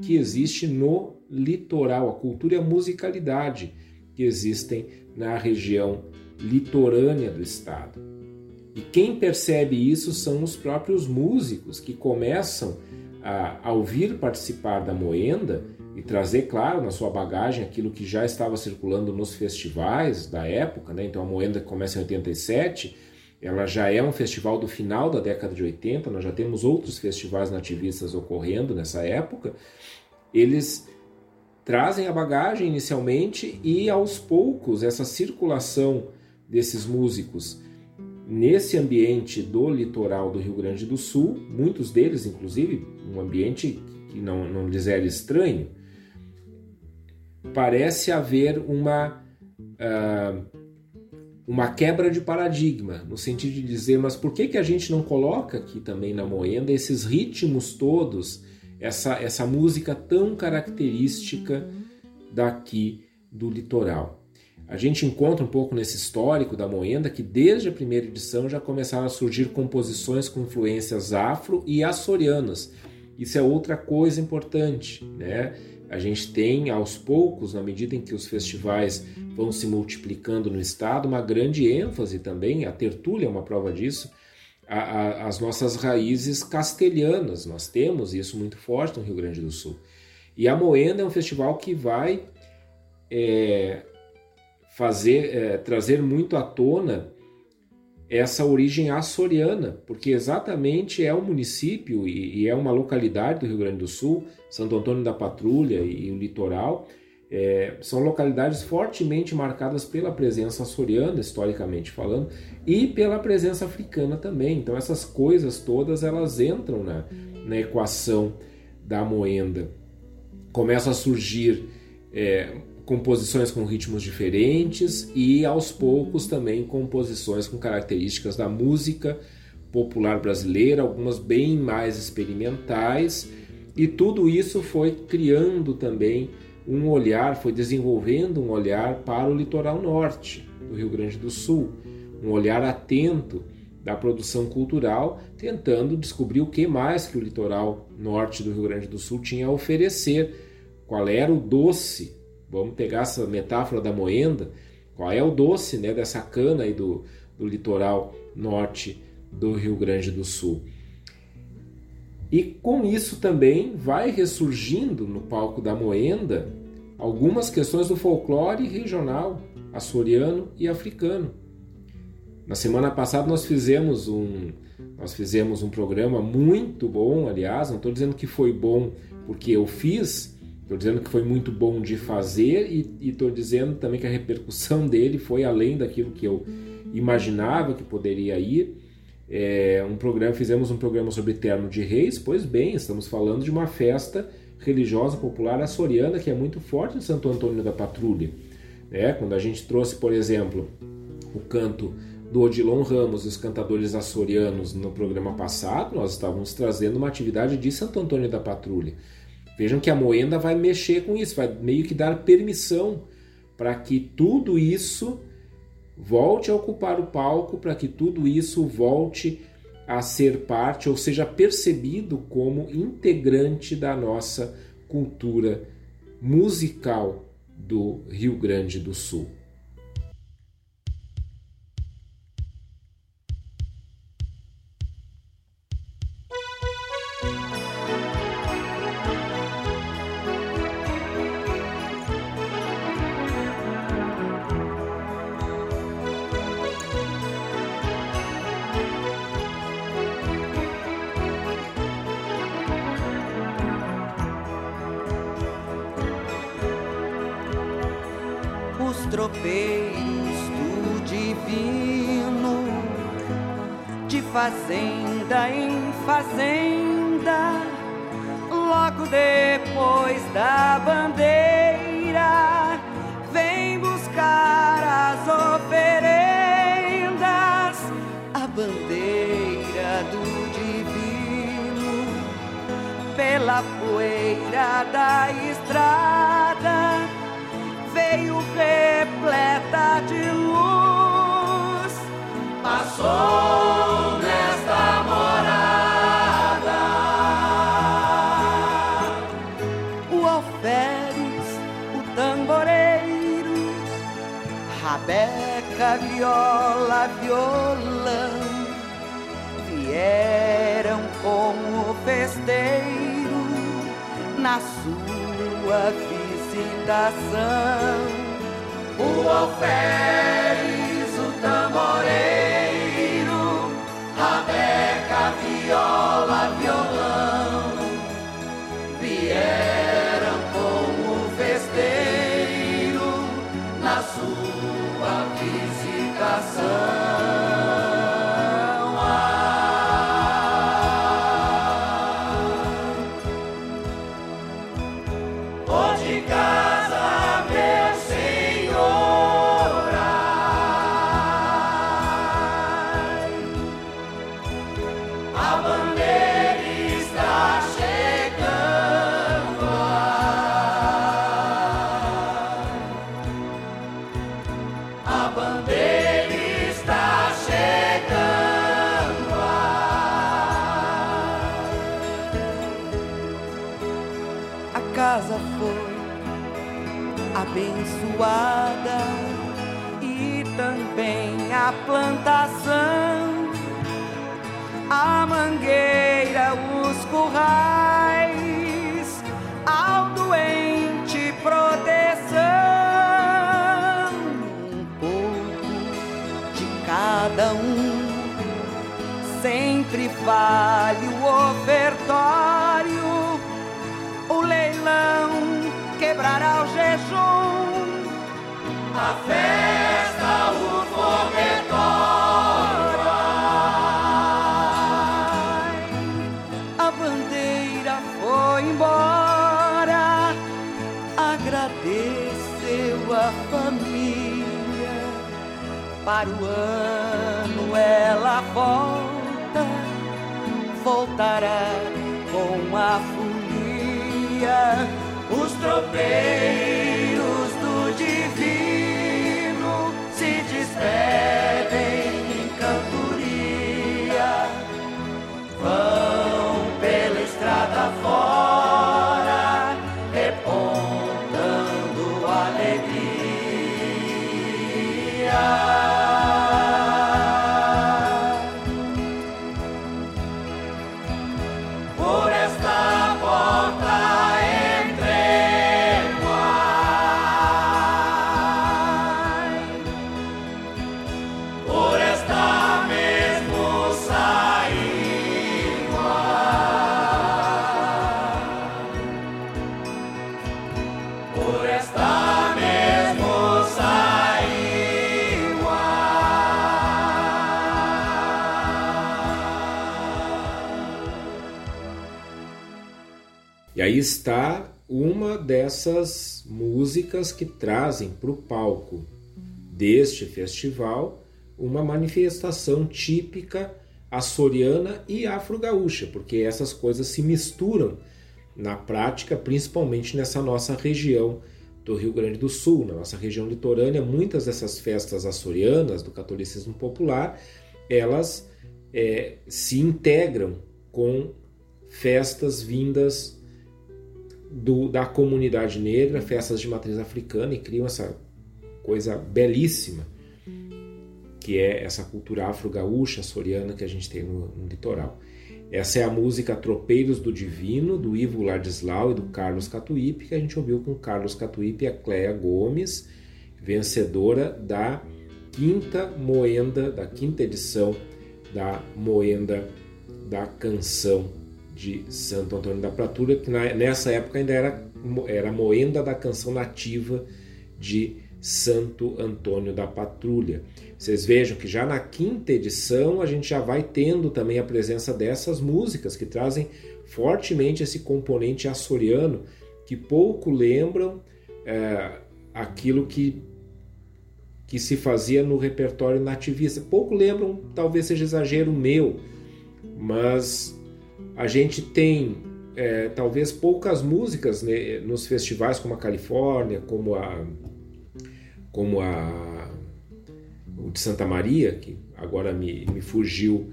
que existe no litoral, a cultura e a musicalidade que existem na região litorânea do estado. E quem percebe isso são os próprios músicos que começam a, ao vir participar da moenda e trazer, claro, na sua bagagem aquilo que já estava circulando nos festivais da época, né? Então a moenda começa em 87, ela já é um festival do final da década de 80, nós já temos outros festivais nativistas ocorrendo nessa época. Eles trazem a bagagem inicialmente e aos poucos essa circulação desses músicos nesse ambiente do litoral do Rio Grande do Sul, muitos deles, inclusive, um ambiente que não, não lhes era estranho, parece haver uma, uh, uma quebra de paradigma, no sentido de dizer, mas por que, que a gente não coloca aqui também na Moenda esses ritmos todos, essa, essa música tão característica daqui do litoral? A gente encontra um pouco nesse histórico da Moenda que desde a primeira edição já começaram a surgir composições com influências afro e açorianas. Isso é outra coisa importante, né? A gente tem aos poucos, na medida em que os festivais vão se multiplicando no estado, uma grande ênfase também, a tertúlia é uma prova disso, a, a, as nossas raízes castelhanas. Nós temos isso muito forte no Rio Grande do Sul. E a Moenda é um festival que vai é, fazer é, trazer muito à tona essa origem açoriana, porque exatamente é um município e, e, é uma localidade do Rio Grande do Sul, Santo Antônio da Patrulha e, e o litoral, é, são localidades fortemente marcadas pela presença açoriana, historicamente falando, e pela presença africana também. Então essas coisas todas elas entram na, na equação da moenda. Começa a surgir é, composições com ritmos diferentes e aos poucos também composições com características da música popular brasileira, algumas bem mais experimentais, e tudo isso foi criando também um olhar, foi desenvolvendo um olhar para o litoral norte do Rio Grande do Sul, um olhar atento da produção cultural, tentando descobrir o que mais que o litoral norte do Rio Grande do Sul tinha a oferecer, qual era o doce. Vamos pegar essa metáfora da moenda, qual é o doce né, dessa cana aí do, do litoral norte do Rio Grande do Sul. E com isso também vai ressurgindo no palco da Moenda algumas questões do folclore regional açoriano e africano. Na semana passada nós fizemos um nós fizemos um programa muito bom, aliás, não estou dizendo que foi bom porque eu fiz, estou dizendo que foi muito bom de fazer e estou dizendo também que a repercussão dele foi além daquilo que eu imaginava que poderia ir. É, um programa, fizemos um programa sobre Terno de Reis, pois bem, estamos falando de uma festa religiosa popular açoriana que é muito forte em Santo Antônio da Patrulha. É, quando a gente trouxe, por exemplo, o canto do Odilon Ramos e os cantadores açorianos no programa passado, nós estávamos trazendo uma atividade de Santo Antônio da Patrulha. Vejam que a Moenda vai mexer com isso, vai meio que dar permissão para que tudo isso volte a ocupar o palco, para que tudo isso volte a ser parte ou seja percebido como integrante da nossa cultura musical do Rio Grande do Sul. Aí está uma dessas músicas que trazem para o palco deste festival uma manifestação típica açoriana e afro-gaúcha, porque essas coisas se misturam na prática, principalmente nessa nossa região do Rio Grande do Sul, na nossa região litorânea, muitas dessas festas açorianas do catolicismo popular, elas é, se integram com festas vindas do, da comunidade negra, festas de matriz africana e criam essa coisa belíssima que é essa cultura afro-gaúcha, açoriana que a gente tem no, no litoral. Essa é a música Tropeiros do Divino, do Ivo Ladislau e do Carlos Catuípe, que a gente ouviu com Carlos Catuípe e a Cléia Gomes, vencedora da quinta moenda, da quinta edição da moenda da canção de Santo Antônio da Pratura, que nessa época ainda era, era moenda da canção nativa de Santo Antônio da Patrulha. Vocês vejam que já na quinta edição a gente já vai tendo também a presença dessas músicas que trazem fortemente esse componente açoriano que pouco lembram é, aquilo que, que se fazia no repertório nativista. Pouco lembram, talvez seja exagero meu, mas a gente tem é, talvez poucas músicas né, nos festivais como a Califórnia, como a como a, o de Santa Maria, que agora me, me fugiu,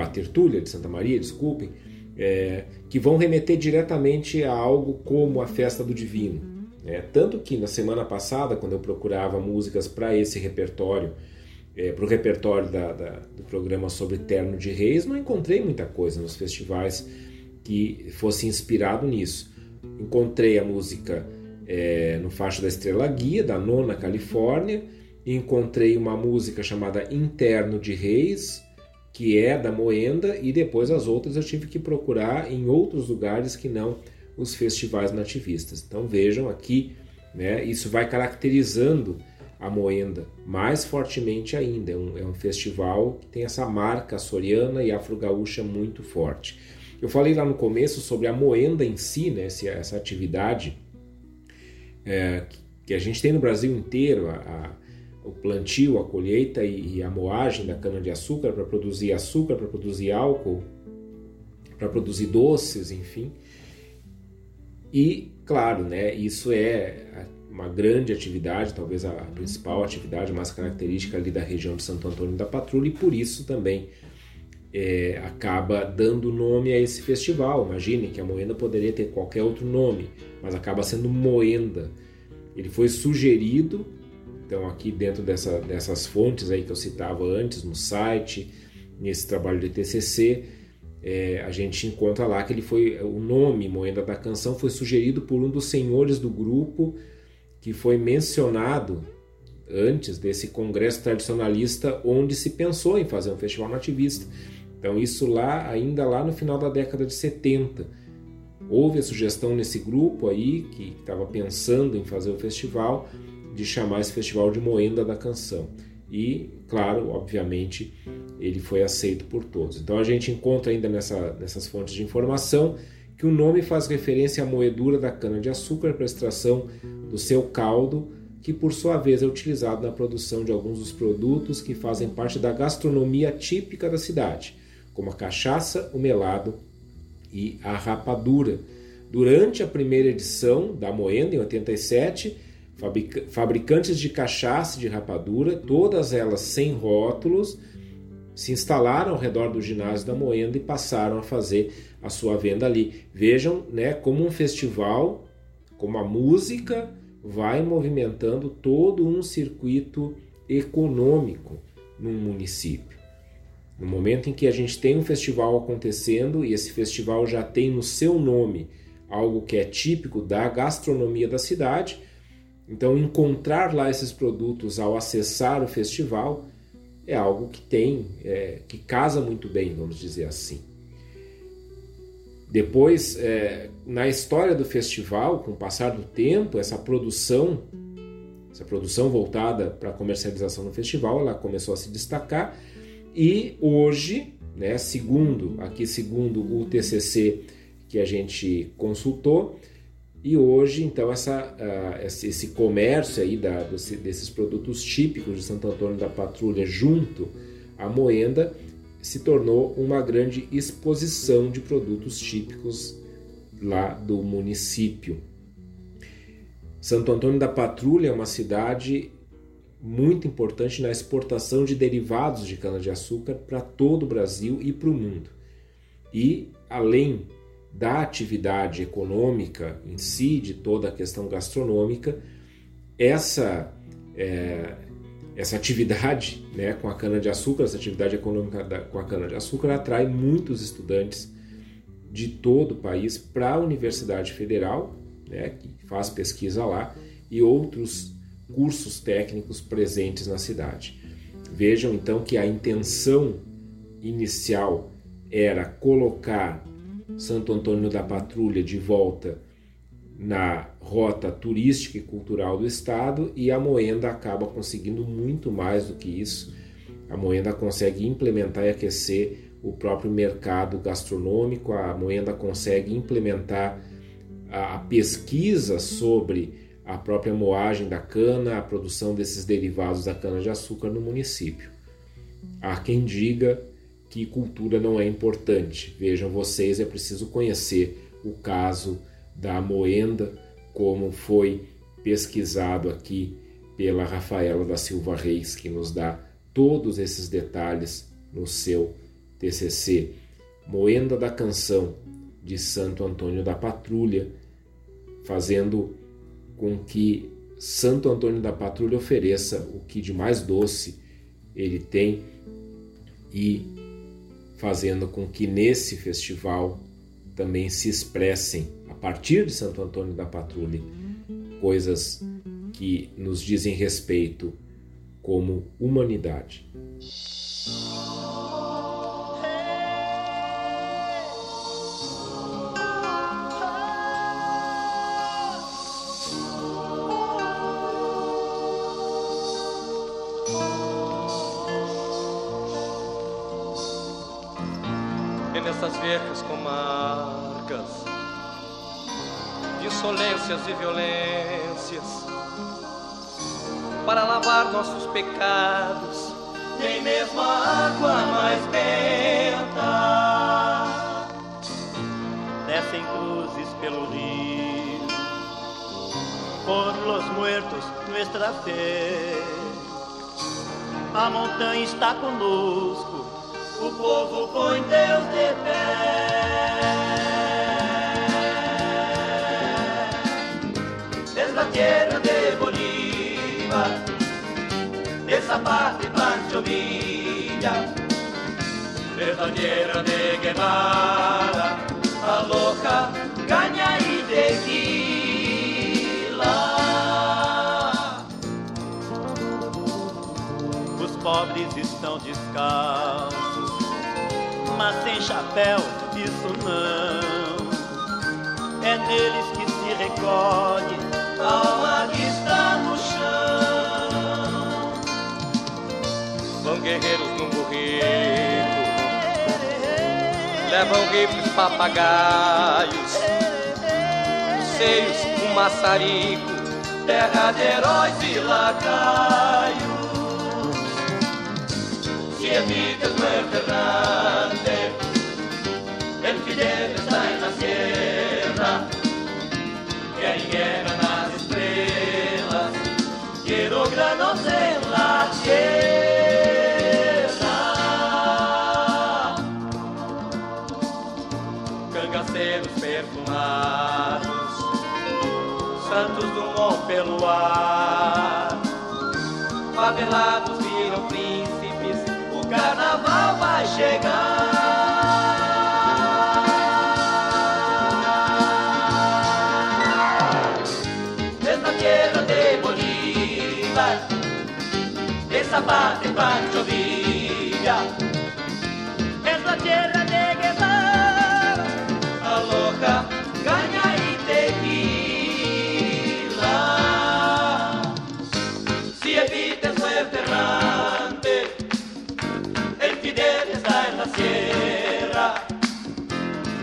a Tertúlia de Santa Maria, desculpem, é, que vão remeter diretamente a algo como a Festa do Divino. É, tanto que na semana passada, quando eu procurava músicas para esse repertório, é, para o repertório da, da, do programa sobre Terno de Reis, não encontrei muita coisa nos festivais que fosse inspirado nisso. Encontrei a música é, no Faixa da Estrela Guia, da Nona Califórnia, e encontrei uma música chamada Interno de Reis, que é da Moenda, e depois as outras eu tive que procurar em outros lugares que não os festivais nativistas. Então vejam aqui, né, isso vai caracterizando a Moenda mais fortemente ainda. É um, é um festival que tem essa marca açoriana e afro-gaúcha muito forte. Eu falei lá no começo sobre a Moenda em si, né, essa, essa atividade é, que a gente tem no Brasil inteiro, a, a, o plantio, a colheita e, e a moagem da cana-de-açúcar para produzir açúcar, para produzir álcool, para produzir doces, enfim. E, claro, né, isso é uma grande atividade, talvez a principal atividade mais característica ali da região de Santo Antônio da Patrulha, e por isso também é, acaba dando nome a esse festival. Imagine que a Moenda poderia ter qualquer outro nome, mas acaba sendo Moenda. Ele foi sugerido, então aqui dentro dessa, dessas fontes aí que eu citava antes, no site, nesse trabalho de TCC, é, a gente encontra lá que ele foi o nome Moenda da Canção foi sugerido por um dos senhores do grupo que foi mencionado antes desse congresso tradicionalista onde se pensou em fazer um festival nativista. Então isso lá, ainda lá no final da década de 70, houve a sugestão nesse grupo aí que estava pensando em fazer o festival de chamar esse festival de Moenda da Canção. E, claro, obviamente, ele foi aceito por todos. Então a gente encontra ainda nessa, nessas fontes de informação que o nome faz referência à moedura da cana-de-açúcar para extração do seu caldo, que por sua vez é utilizado na produção de alguns dos produtos que fazem parte da gastronomia típica da cidade como a cachaça, o melado e a rapadura. Durante a primeira edição da Moenda, em 87, fabricantes de cachaça e de rapadura, todas elas sem rótulos, se instalaram ao redor do ginásio da Moenda e passaram a fazer a sua venda ali. Vejam né, como um festival, como a música, vai movimentando todo um circuito econômico num município. No momento em que a gente tem um festival acontecendo e esse festival já tem no seu nome algo que é típico da gastronomia da cidade, então encontrar lá esses produtos ao acessar o festival é algo que tem, é, que casa muito bem, vamos dizer assim. Depois, é, na história do festival, com o passar do tempo, essa produção, essa produção voltada para a comercialização no festival, ela começou a se destacar e hoje, né, segundo aqui segundo o TCC que a gente consultou. E hoje, então, essa, uh, esse comércio aí da, desses produtos típicos de Santo Antônio da Patrulha junto à Moenda se tornou uma grande exposição de produtos típicos lá do município. Santo Antônio da Patrulha é uma cidade muito importante na exportação de derivados de cana-de-açúcar para todo o Brasil e para o mundo. E, além da atividade econômica em si, de toda a questão gastronômica, essa, é, essa atividade né, com a cana-de-açúcar, essa atividade econômica da, com a cana-de-açúcar atrai muitos estudantes de todo o país para a Universidade Federal, né, que faz pesquisa lá, e outros cursos técnicos presentes na cidade. Vejam então que a intenção inicial era colocar Santo Antônio da Patrulha de volta na rota turística e cultural do estado e a Moenda acaba conseguindo muito mais do que isso. A Moenda consegue implementar e aquecer o próprio mercado gastronômico, a Moenda consegue implementar a, pesquisa sobre a própria moagem da cana, a produção desses derivados da cana-de-açúcar no município. Há quem diga que cultura não é importante. Vejam vocês, é preciso conhecer o caso da Moenda, como foi pesquisado aqui pela Rafaela da Silva Reis, que nos dá todos esses detalhes no seu TCC. Moenda da Canção, de Santo Antônio da Patrulha, fazendo com que Santo Antônio da Patrulha ofereça o que de mais doce ele tem e fazendo com que nesse festival também se expressem, partir de Santo Antônio da Patrulha, coisas que nos dizem respeito como humanidade. Insolências e violências para lavar nossos pecados. Nem mesmo a água mais benta descem cruzes pelo rio por los muertos nuestra fé. A montanha está conosco o povo põe Deus de pé. Dessa parte Pancho Villa, a tierra de Guevara, a louca ganha e tequila. Os pobres estão descalços mas sem chapéu, isso não. É neles que se recolhe a alma guerreiros num burrito, levam rifles papagaios, seios, um maçarico, terra de heróis e lacaios favelados viram príncipes carnaval vai chegar. Esta tierra de Bolívar, esa parte Pancho estrangeira.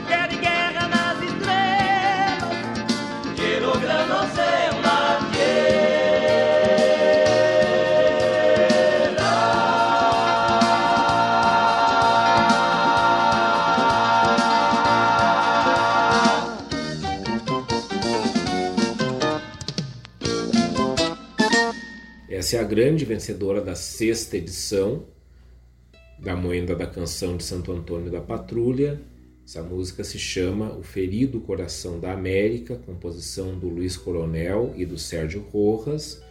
Quer guerra nas estrelas, quiero grano seu la Essa é a grande vencedora da sexta edição da Moenda da Canção de Santo Antônio da Patrulha. Essa música se chama O Ferido Coração da América, composição do Luiz Coronel e do Sérgio Rojas,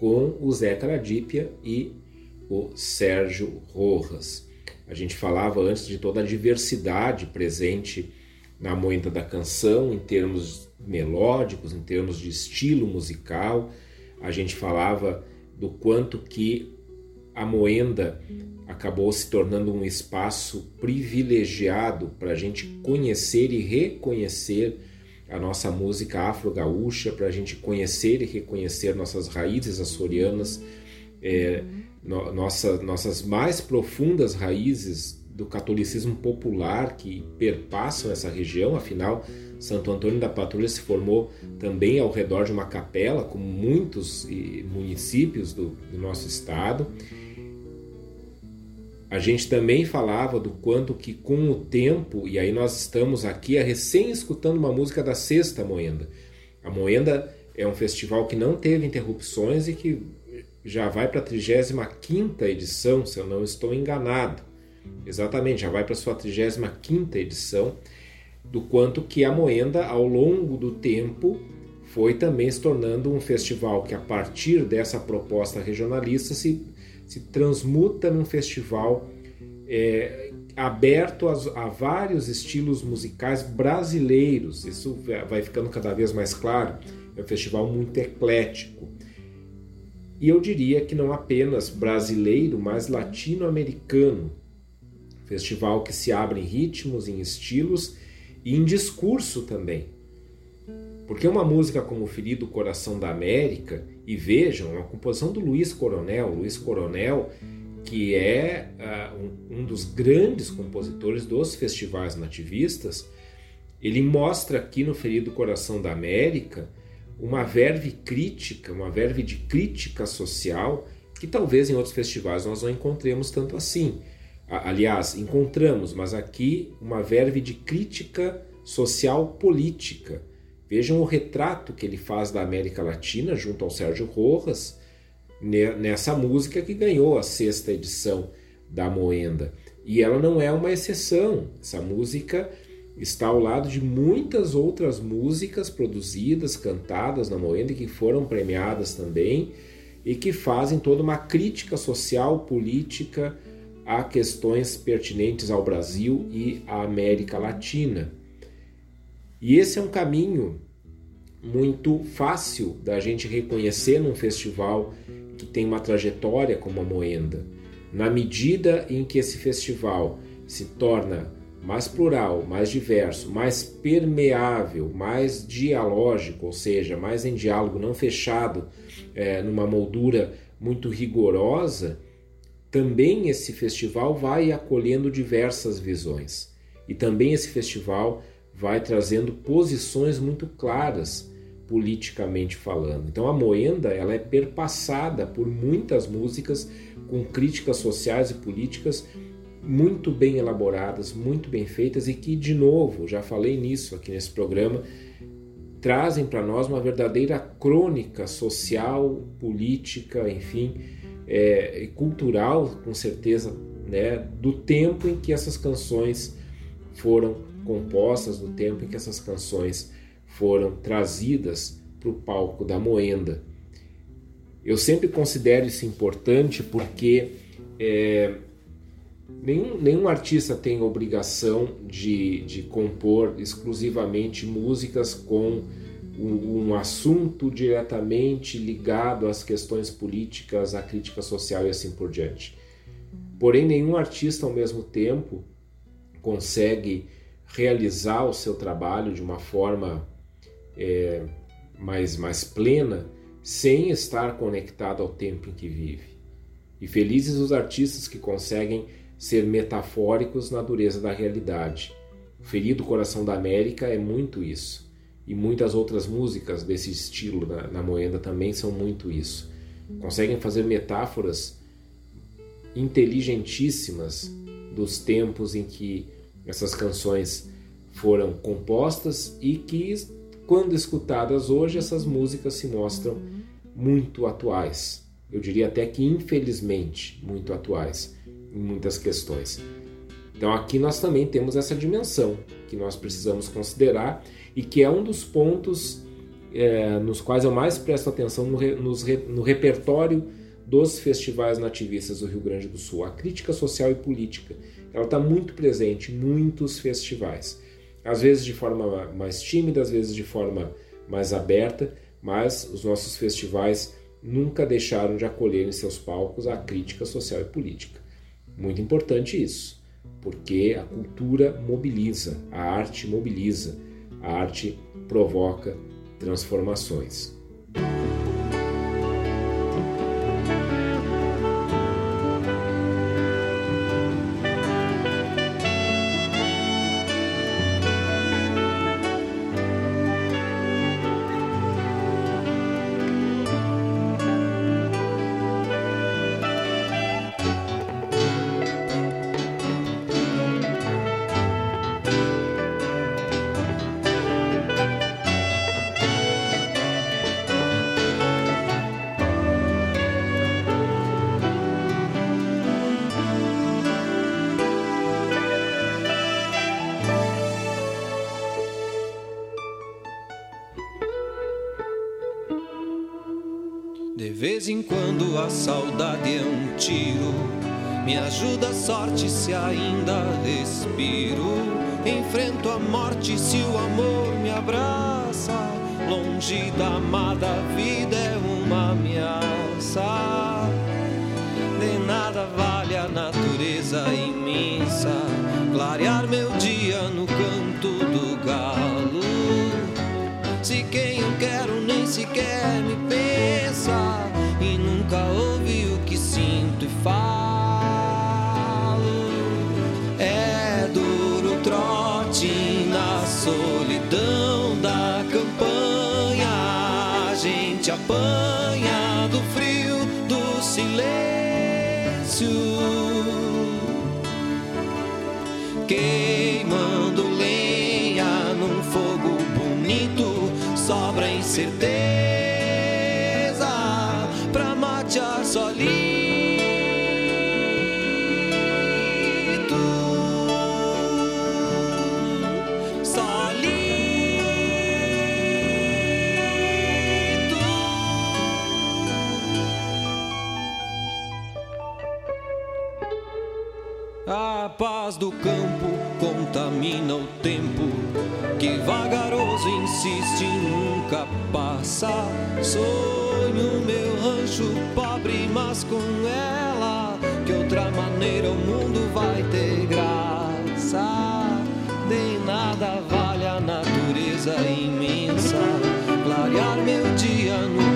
com o Zé Caradípia e o Sérgio Rojas. A gente falava antes de toda a diversidade presente na moenda da canção, em termos melódicos, em termos de estilo musical. A gente falava do quanto que a moenda acabou se tornando um espaço privilegiado para a gente conhecer e reconhecer a nossa música afro-gaúcha, para a gente conhecer e reconhecer nossas raízes açorianas, é, no, nossa, nossas mais profundas raízes do catolicismo popular que perpassam essa região, afinal, Santo Antônio da Patrulha se formou também ao redor de uma capela, como muitos municípios do, do nosso estado. A gente também falava do quanto que com o tempo, e aí nós estamos aqui a recém escutando uma música da Sexta Moenda. A Moenda é um festival que não teve interrupções e que já vai para a 35 edição, se eu não estou enganado. Exatamente, já vai para a sua 35 edição, do quanto que a Moenda, ao longo do tempo, foi também se tornando um festival que, a partir dessa proposta regionalista, se, se transmuta num festival é, aberto a, a, vários estilos musicais brasileiros. Isso vai ficando cada vez mais claro. É um festival muito eclético. E eu diria que não apenas brasileiro, mas latino-americano. Festival que se abre em ritmos, em estilos e em discurso também. Porque uma música como Ferido Coração da América, e vejam, é uma composição do Luiz Coronel, Luiz Coronel, que é uh, um, um dos grandes compositores dos festivais nativistas, ele mostra aqui no Ferido Coração da América uma verve crítica, uma verve de crítica social que talvez em outros festivais nós não encontremos tanto assim. Aliás, encontramos, mas aqui uma verve de crítica social política. Vejam o retrato que ele faz da América Latina junto ao Sérgio Rojas nessa música que ganhou a sexta edição da Moenda. E ela não é uma exceção. Essa música está ao lado de muitas outras músicas produzidas, cantadas na Moenda que foram premiadas também e que fazem toda uma crítica social, política a questões pertinentes ao Brasil e à América Latina. E esse é um caminho muito fácil da gente reconhecer num festival que tem uma trajetória como a Moenda. Na medida em que esse festival se torna mais plural, mais diverso, mais permeável, mais dialógico, ou seja, mais em diálogo, não fechado é, numa moldura muito rigorosa, também esse festival vai acolhendo diversas visões. E também esse festival vai trazendo posições muito claras politicamente falando. Então a Moenda ela é perpassada por muitas músicas com críticas sociais e políticas muito bem elaboradas, muito bem feitas e que, de novo, já falei nisso aqui nesse programa, trazem para nós uma verdadeira crônica social, política, enfim, é, cultural, com certeza, né, do tempo em que essas canções foram compostas, do tempo em que essas canções foram trazidas para o palco da Moenda. Eu sempre considero isso importante porque é, Nenhum, nenhum artista tem obrigação de, de compor exclusivamente músicas com um, um, assunto diretamente ligado às questões políticas, à crítica social e assim por diante. Porém, nenhum artista ao mesmo tempo consegue realizar o seu trabalho de uma forma é, mais, mais plena sem estar conectado ao tempo em que vive. E felizes os artistas que conseguem ser metafóricos na dureza da realidade. O Ferido Coração da América é muito isso. E muitas outras músicas desse estilo na, na Moenda também são muito isso. Conseguem fazer metáforas inteligentíssimas dos tempos em que essas canções foram compostas e que, quando escutadas hoje, essas músicas se mostram muito atuais. eu diria até que infelizmente muito atuais em muitas questões. Então aqui nós também temos essa dimensão que nós precisamos considerar e que é um dos pontos é, nos quais eu mais presto atenção no, no, no repertório dos festivais nativistas do Rio Grande do Sul. A crítica social e política ela está muito presente em muitos festivais. Às vezes de forma mais tímida, às vezes de forma mais aberta, mas os nossos festivais nunca deixaram de acolher em seus palcos a crítica social e política. Muito importante isso, porque a cultura mobiliza, a arte mobiliza, a arte provoca transformações. Se ainda respiro. Enfrento a morte se o amor me abraça. Longe da amada vida é uma ameaça. De nada vale a natureza imensa. Clarear meu dia no canto do galo. Se quem eu quero nem sequer paz do campo contamina o tempo que vagaroso insiste e nunca passa. Sonho meu rancho pobre, mas com ela que outra maneira o mundo vai ter graça. De nada vale a natureza imensa clarear meu dia no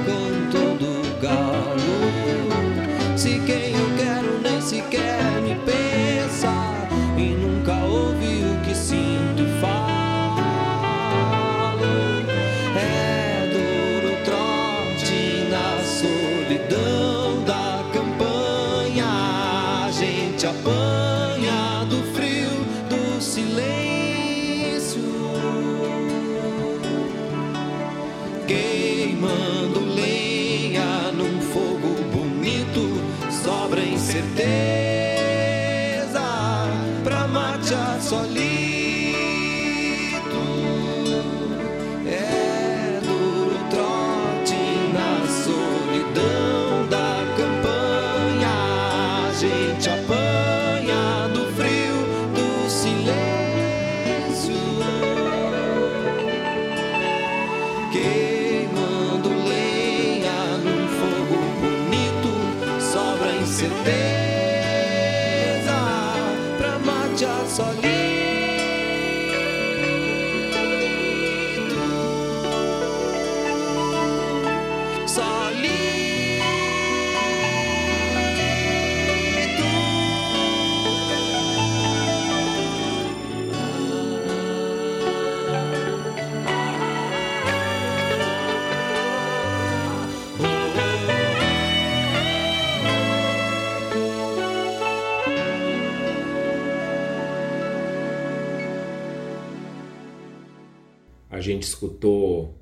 A gente escutou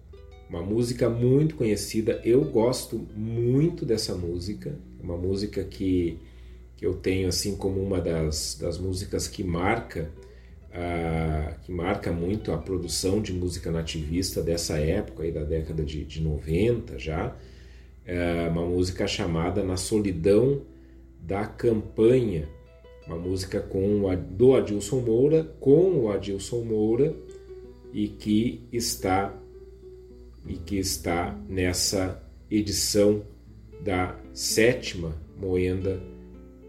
uma música muito conhecida. Eu gosto muito dessa música, uma música que, que eu tenho assim como uma das, das músicas que marca uh, que marca muito a produção de música nativista dessa época aí da década de, de 90 já. É uma música chamada Na Solidão da Campanha, uma música com o, do Adilson Moura, com o Adilson Moura e que está e que está nessa edição da sétima Moenda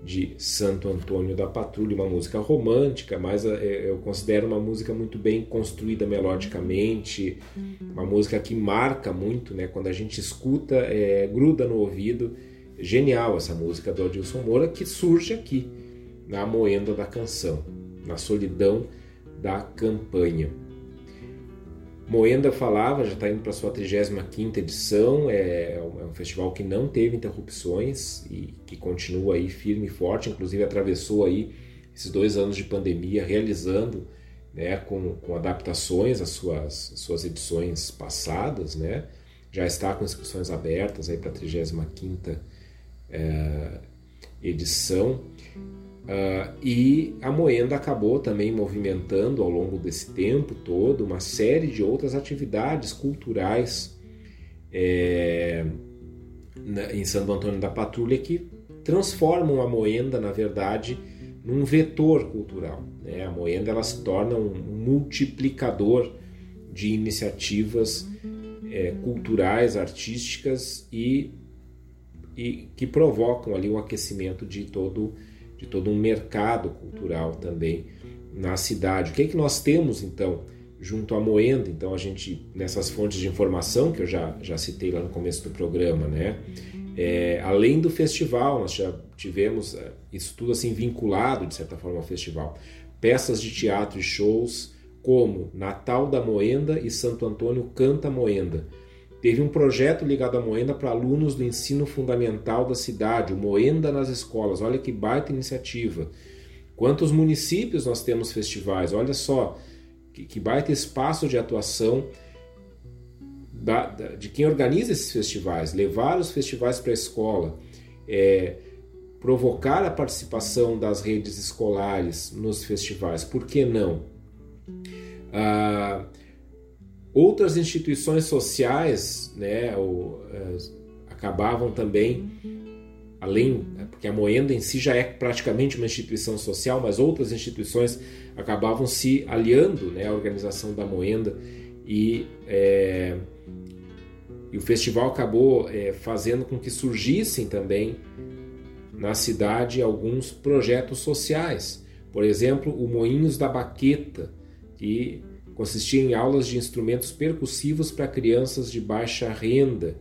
de Santo Antônio da Patrulha, uma música romântica, mas é, eu considero uma música muito bem construída melodicamente, uma música que marca muito, né? Quando a gente escuta, é, gruda no ouvido. Genial essa música do Adilson Moura que surge aqui na moenda da canção, na solidão da campanha. Moenda falava, já está indo para sua 35 edição, é, é um festival que não teve interrupções e que continua aí firme e forte, inclusive atravessou aí esses dois anos de pandemia realizando né, com, com adaptações às suas, às suas edições passadas, né? já está com inscrições abertas aí para a 35 é, edição. Uh, e a Moenda acabou também movimentando ao longo desse tempo todo uma série de outras atividades culturais é, na, em Santo Antônio da Patrulha que transformam a Moenda, na verdade, num vetor cultural. Né? A Moenda ela se torna um multiplicador de iniciativas é, culturais, artísticas e, e que provocam ali o aquecimento de todo o de todo um mercado cultural também na cidade. O que é que nós temos então junto à Moenda? Então a gente nessas fontes de informação que eu já já citei lá no começo do programa, né? É, além do festival, nós já tivemos é, isso tudo assim vinculado de certa forma ao festival. Peças de teatro e shows como Natal da Moenda e Santo Antônio Canta Moenda Teve um projeto ligado à Moenda para alunos do ensino fundamental da cidade, o Moenda nas escolas. Olha que baita iniciativa. Quantos municípios nós temos festivais? Olha só, que, que baita espaço de atuação da, da, de quem organiza esses festivais. Levar os festivais para a escola, é, provocar a participação das redes escolares nos festivais. Por que não? Ah, Outras instituições sociais né, ou, é, acabavam também, além, é, porque a Moenda em si já é praticamente uma instituição social, mas outras instituições acabavam se aliando né, à organização da Moenda e, é, e o festival acabou é, fazendo com que surgissem também na cidade alguns projetos sociais. Por exemplo, o Moinhos da Baqueta, que consistia em aulas de instrumentos percussivos para crianças de baixa renda.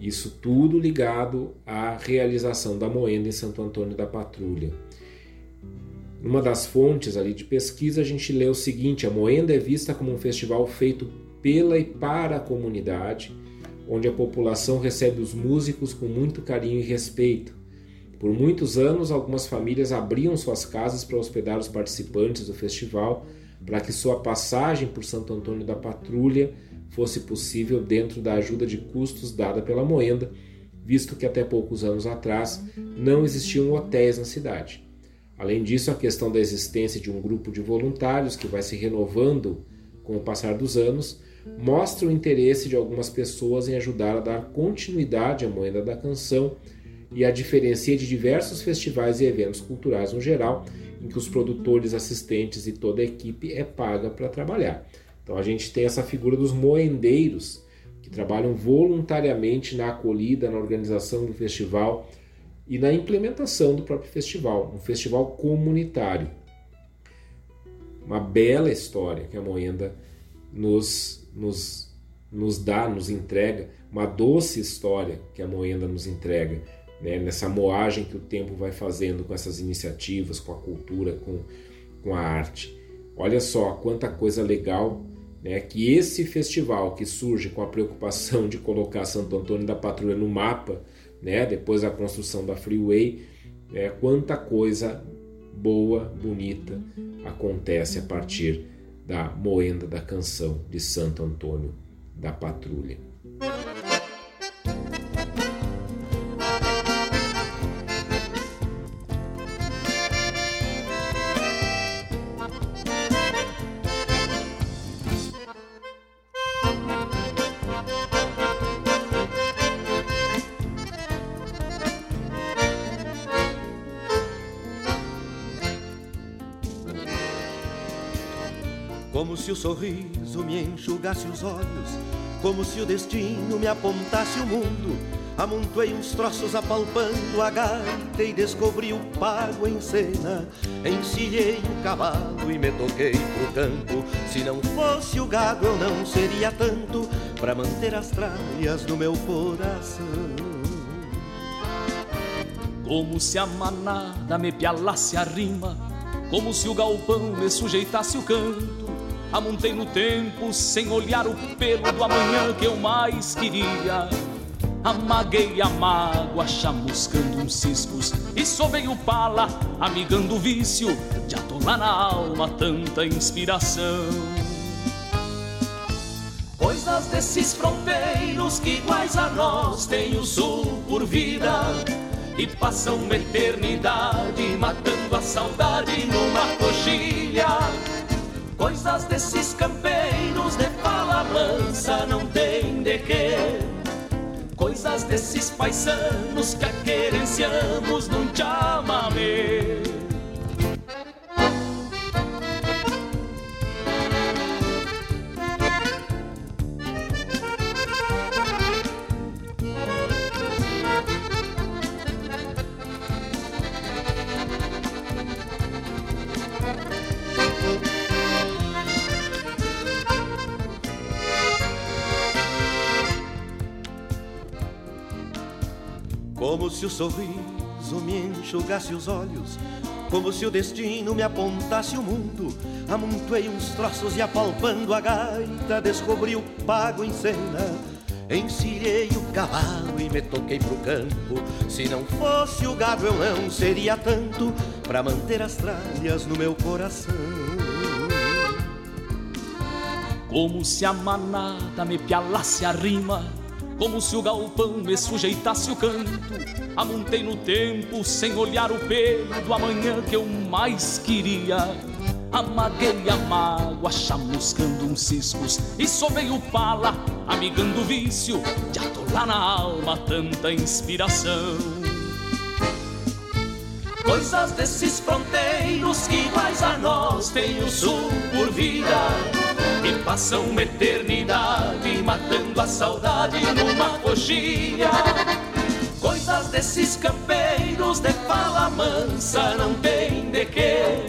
Isso tudo ligado à realização da moenda em Santo Antônio da Patrulha. Numa das fontes ali de pesquisa, a gente lê o seguinte: a moenda é vista como um festival feito pela e para a comunidade, onde a população recebe os músicos com muito carinho e respeito. Por muitos anos, algumas famílias abriam suas casas para hospedar os participantes do festival para que sua passagem por Santo Antônio da Patrulha fosse possível dentro da ajuda de custos dada pela Moenda, visto que até poucos anos atrás não existiam hotéis na cidade. Além disso, a questão da existência de um grupo de voluntários que vai se renovando com o passar dos anos mostra o interesse de algumas pessoas em ajudar a dar continuidade à Moenda da Canção e a diferencia de diversos festivais e eventos culturais no geral em que os produtores, assistentes e toda a equipe é paga para trabalhar. Então a gente tem essa figura dos moendeiros, que trabalham voluntariamente na acolhida, na organização do festival e na implementação do próprio festival, um festival comunitário. Uma bela história que a Moenda nos, nos, nos dá, nos entrega, uma doce história que a Moenda nos entrega né, nessa moagem que o tempo vai fazendo com essas iniciativas, com a cultura, com, com a arte. Olha só quanta coisa legal né, que esse festival que surge com a preocupação de colocar Santo Antônio da Patrulha no mapa, né, depois da construção da Freeway, é, quanta coisa boa, bonita acontece a partir da moenda da canção de Santo Antônio da patrulha. Como se o sorriso me enxugasse os olhos, como se o destino me apontasse o mundo. Amontoei uns troços apalpando a gaita e descobri o pago em cena. Encilhei o cavalo e me toquei pro campo. Se não fosse o gado, eu não seria tanto para manter as tralhas no meu coração. Como se a manada me pialasse a rima, como se o galpão me sujeitasse o canto. Amontei no tempo sem olhar o pelo do amanhã que eu mais queria. Amaguei a mágoa, chamuscando uns ciscos E sovei o pala, amigando o vício De atolar na alma tanta inspiração. Coisas desses fronteiros que iguais a nós Tem o sul por vida E passam uma eternidade Matando a saudade numa coxilha Coisas desses campeiros de fala mansa Não tem de que coisas desses paisanos que a querenciamos num chamamé. Como se o sorriso me enxugasse os olhos, como se o destino me apontasse o mundo. Amontoei uns troços e apalpando a gaita, descobri o pago em cena. Encilhei o cavalo e me toquei pro campo. Se não fosse o gado, eu não seria tanto para manter as tralhas no meu coração. Como se a manada me pialasse a rima como se o galpão me sujeitasse o canto. Amontei no tempo sem olhar o pelo do amanhã que eu mais queria. Amaguei a mágoa, chamuscando uns ciscos e sovei o pala, amigando o vício de atolar na alma tanta inspiração. Coisas desses fronteiros que iguais a nós tem o sul por vida e passam uma eternidade matando a saudade numa coxilha. Coisas desses campeiros de fala mansa não tem de quê.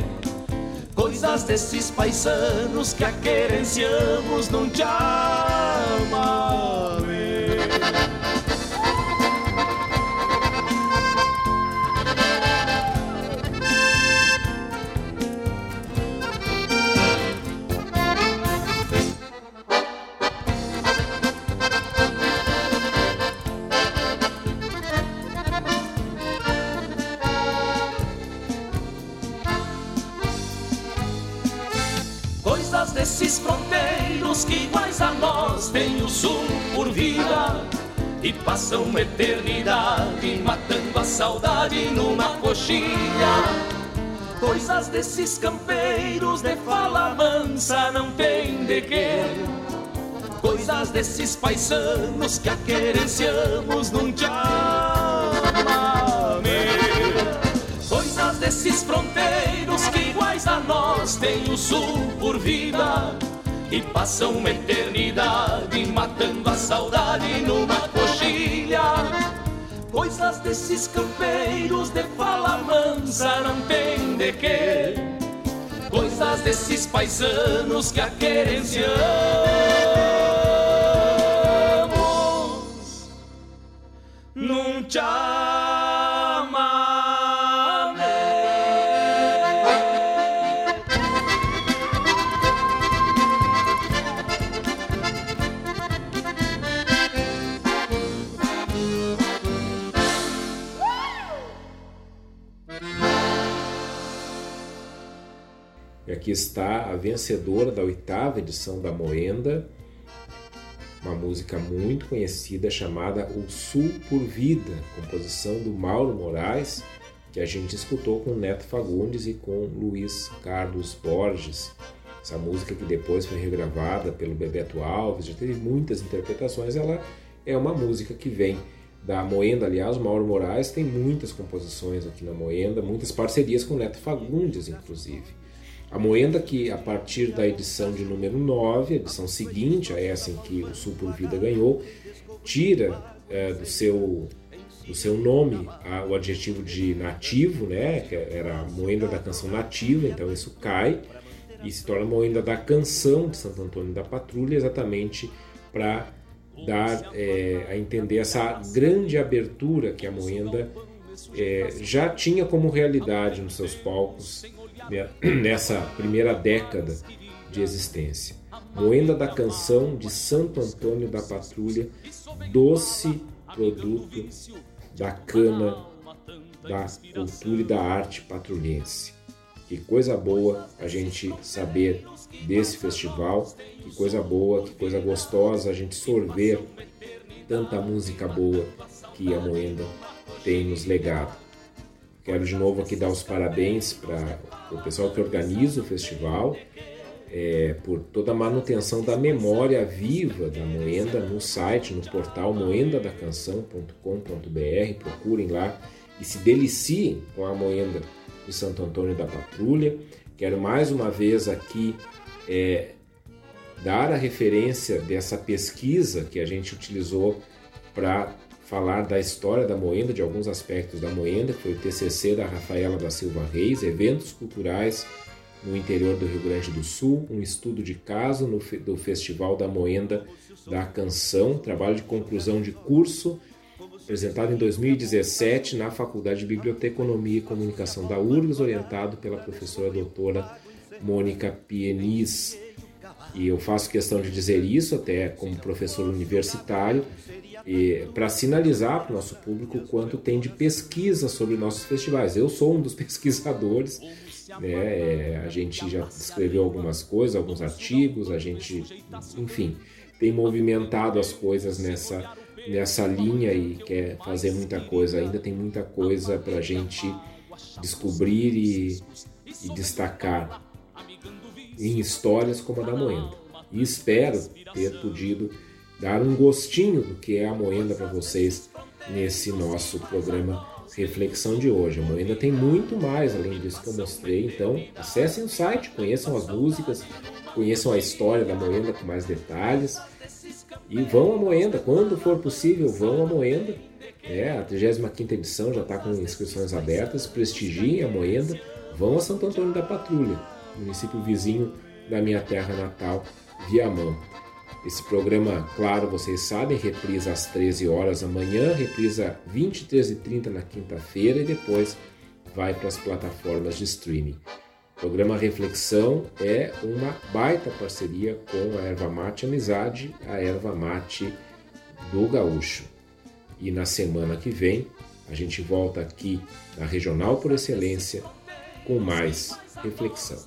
Coisas desses paisanos que a querenciamos chamamé. desses e passam uma eternidade matando a saudade numa coxilha. Coisas desses campeiros de fala mansa não tem de quê. Coisas desses paisanos que a querenciamos num chamamé. Coisas desses fronteiros que iguais a nós têm o sul por vida e passam uma eternidade matando a saudade numa coxilha. Coisas desses campeiros de fala mansa não tem de quê. Coisas desses paisanos que a querenciamos num chamamé. Aqui está a vencedora da oitava edição da Moenda, uma música muito conhecida chamada O Sul por Vida, composição do Mauro Moraes, que a gente escutou com Neto Fagundes e com Luiz Carlos Borges. Essa música que depois foi regravada pelo Bebeto Alves, já teve muitas interpretações, ela é uma música que vem da Moenda, aliás, o Mauro Moraes tem muitas composições aqui na Moenda, muitas parcerias com Neto Fagundes, inclusive. A Moenda, que a partir da edição de número 9, a edição seguinte a essa em que o Sul por Vida ganhou, tira é, do, seu, do seu nome a, o adjetivo de nativo, né, que era a Moenda da canção nativa, então isso cai e se torna Moenda da canção de Santo Antônio da Patrulha, exatamente para dar é, a entender essa grande abertura que a Moenda é, já tinha como realidade nos seus palcos nessa primeira década de existência. Moenda da canção de Santo Antônio da Patrulha, doce produto da cana, da cultura e da arte patrulhense. Que coisa boa a gente saber desse festival, que coisa boa, que coisa gostosa a gente sorver tanta música boa que a Moenda tem nos legado. Quero de novo aqui dar os parabéns para o pessoal que organiza o festival, é, por toda a manutenção da memória viva da Moenda no site, no portal moendadacanção.com.br. Procurem lá e se deliciem com a Moenda de Santo Antônio da Patrulha. Quero mais uma vez aqui é, dar a referência dessa pesquisa que a gente utilizou para falar da história da Moenda, de alguns aspectos da Moenda, que foi o TCC da Rafaela da Silva Reis, eventos culturais no interior do Rio Grande do Sul, um estudo de caso no, do Festival da Moenda da Canção, trabalho de conclusão de curso, apresentado em 2017 na Faculdade de Biblioteconomia e Comunicação da URGS, orientado pela professora doutora Mônica Pienis. E eu faço questão de dizer isso, até como professor universitário, para sinalizar para o nosso público quanto tem de pesquisa sobre nossos festivais. Eu sou um dos pesquisadores, né? É, a gente já escreveu algumas coisas, alguns artigos, a gente, enfim, tem movimentado as coisas nessa, nessa linha e quer fazer muita coisa. Ainda tem muita coisa para a gente descobrir e, e destacar em histórias como a da Moenda. E espero ter podido dar um gostinho do que é a Moenda para vocês nesse nosso programa Reflexão de hoje. A Moenda tem muito mais além disso que eu mostrei, então acessem o site, conheçam as músicas, conheçam a história da Moenda com mais detalhes e vão à Moenda, quando for possível, vão à Moenda. É, a 35 edição já está com inscrições abertas, prestigiem a Moenda, vão a Santo Antônio da Patrulha, município vizinho da minha terra natal, Viamão. Esse programa, claro, vocês sabem, reprisa às 13 horas da manhã, reprisa 23 e 30 na quinta-feira e depois vai para as plataformas de streaming. O programa Reflexão é uma baita parceria com a Erva Mate Amizade, a Erva Mate do Gaúcho. E na semana que vem a gente volta aqui na Regional por Excelência com mais reflexão.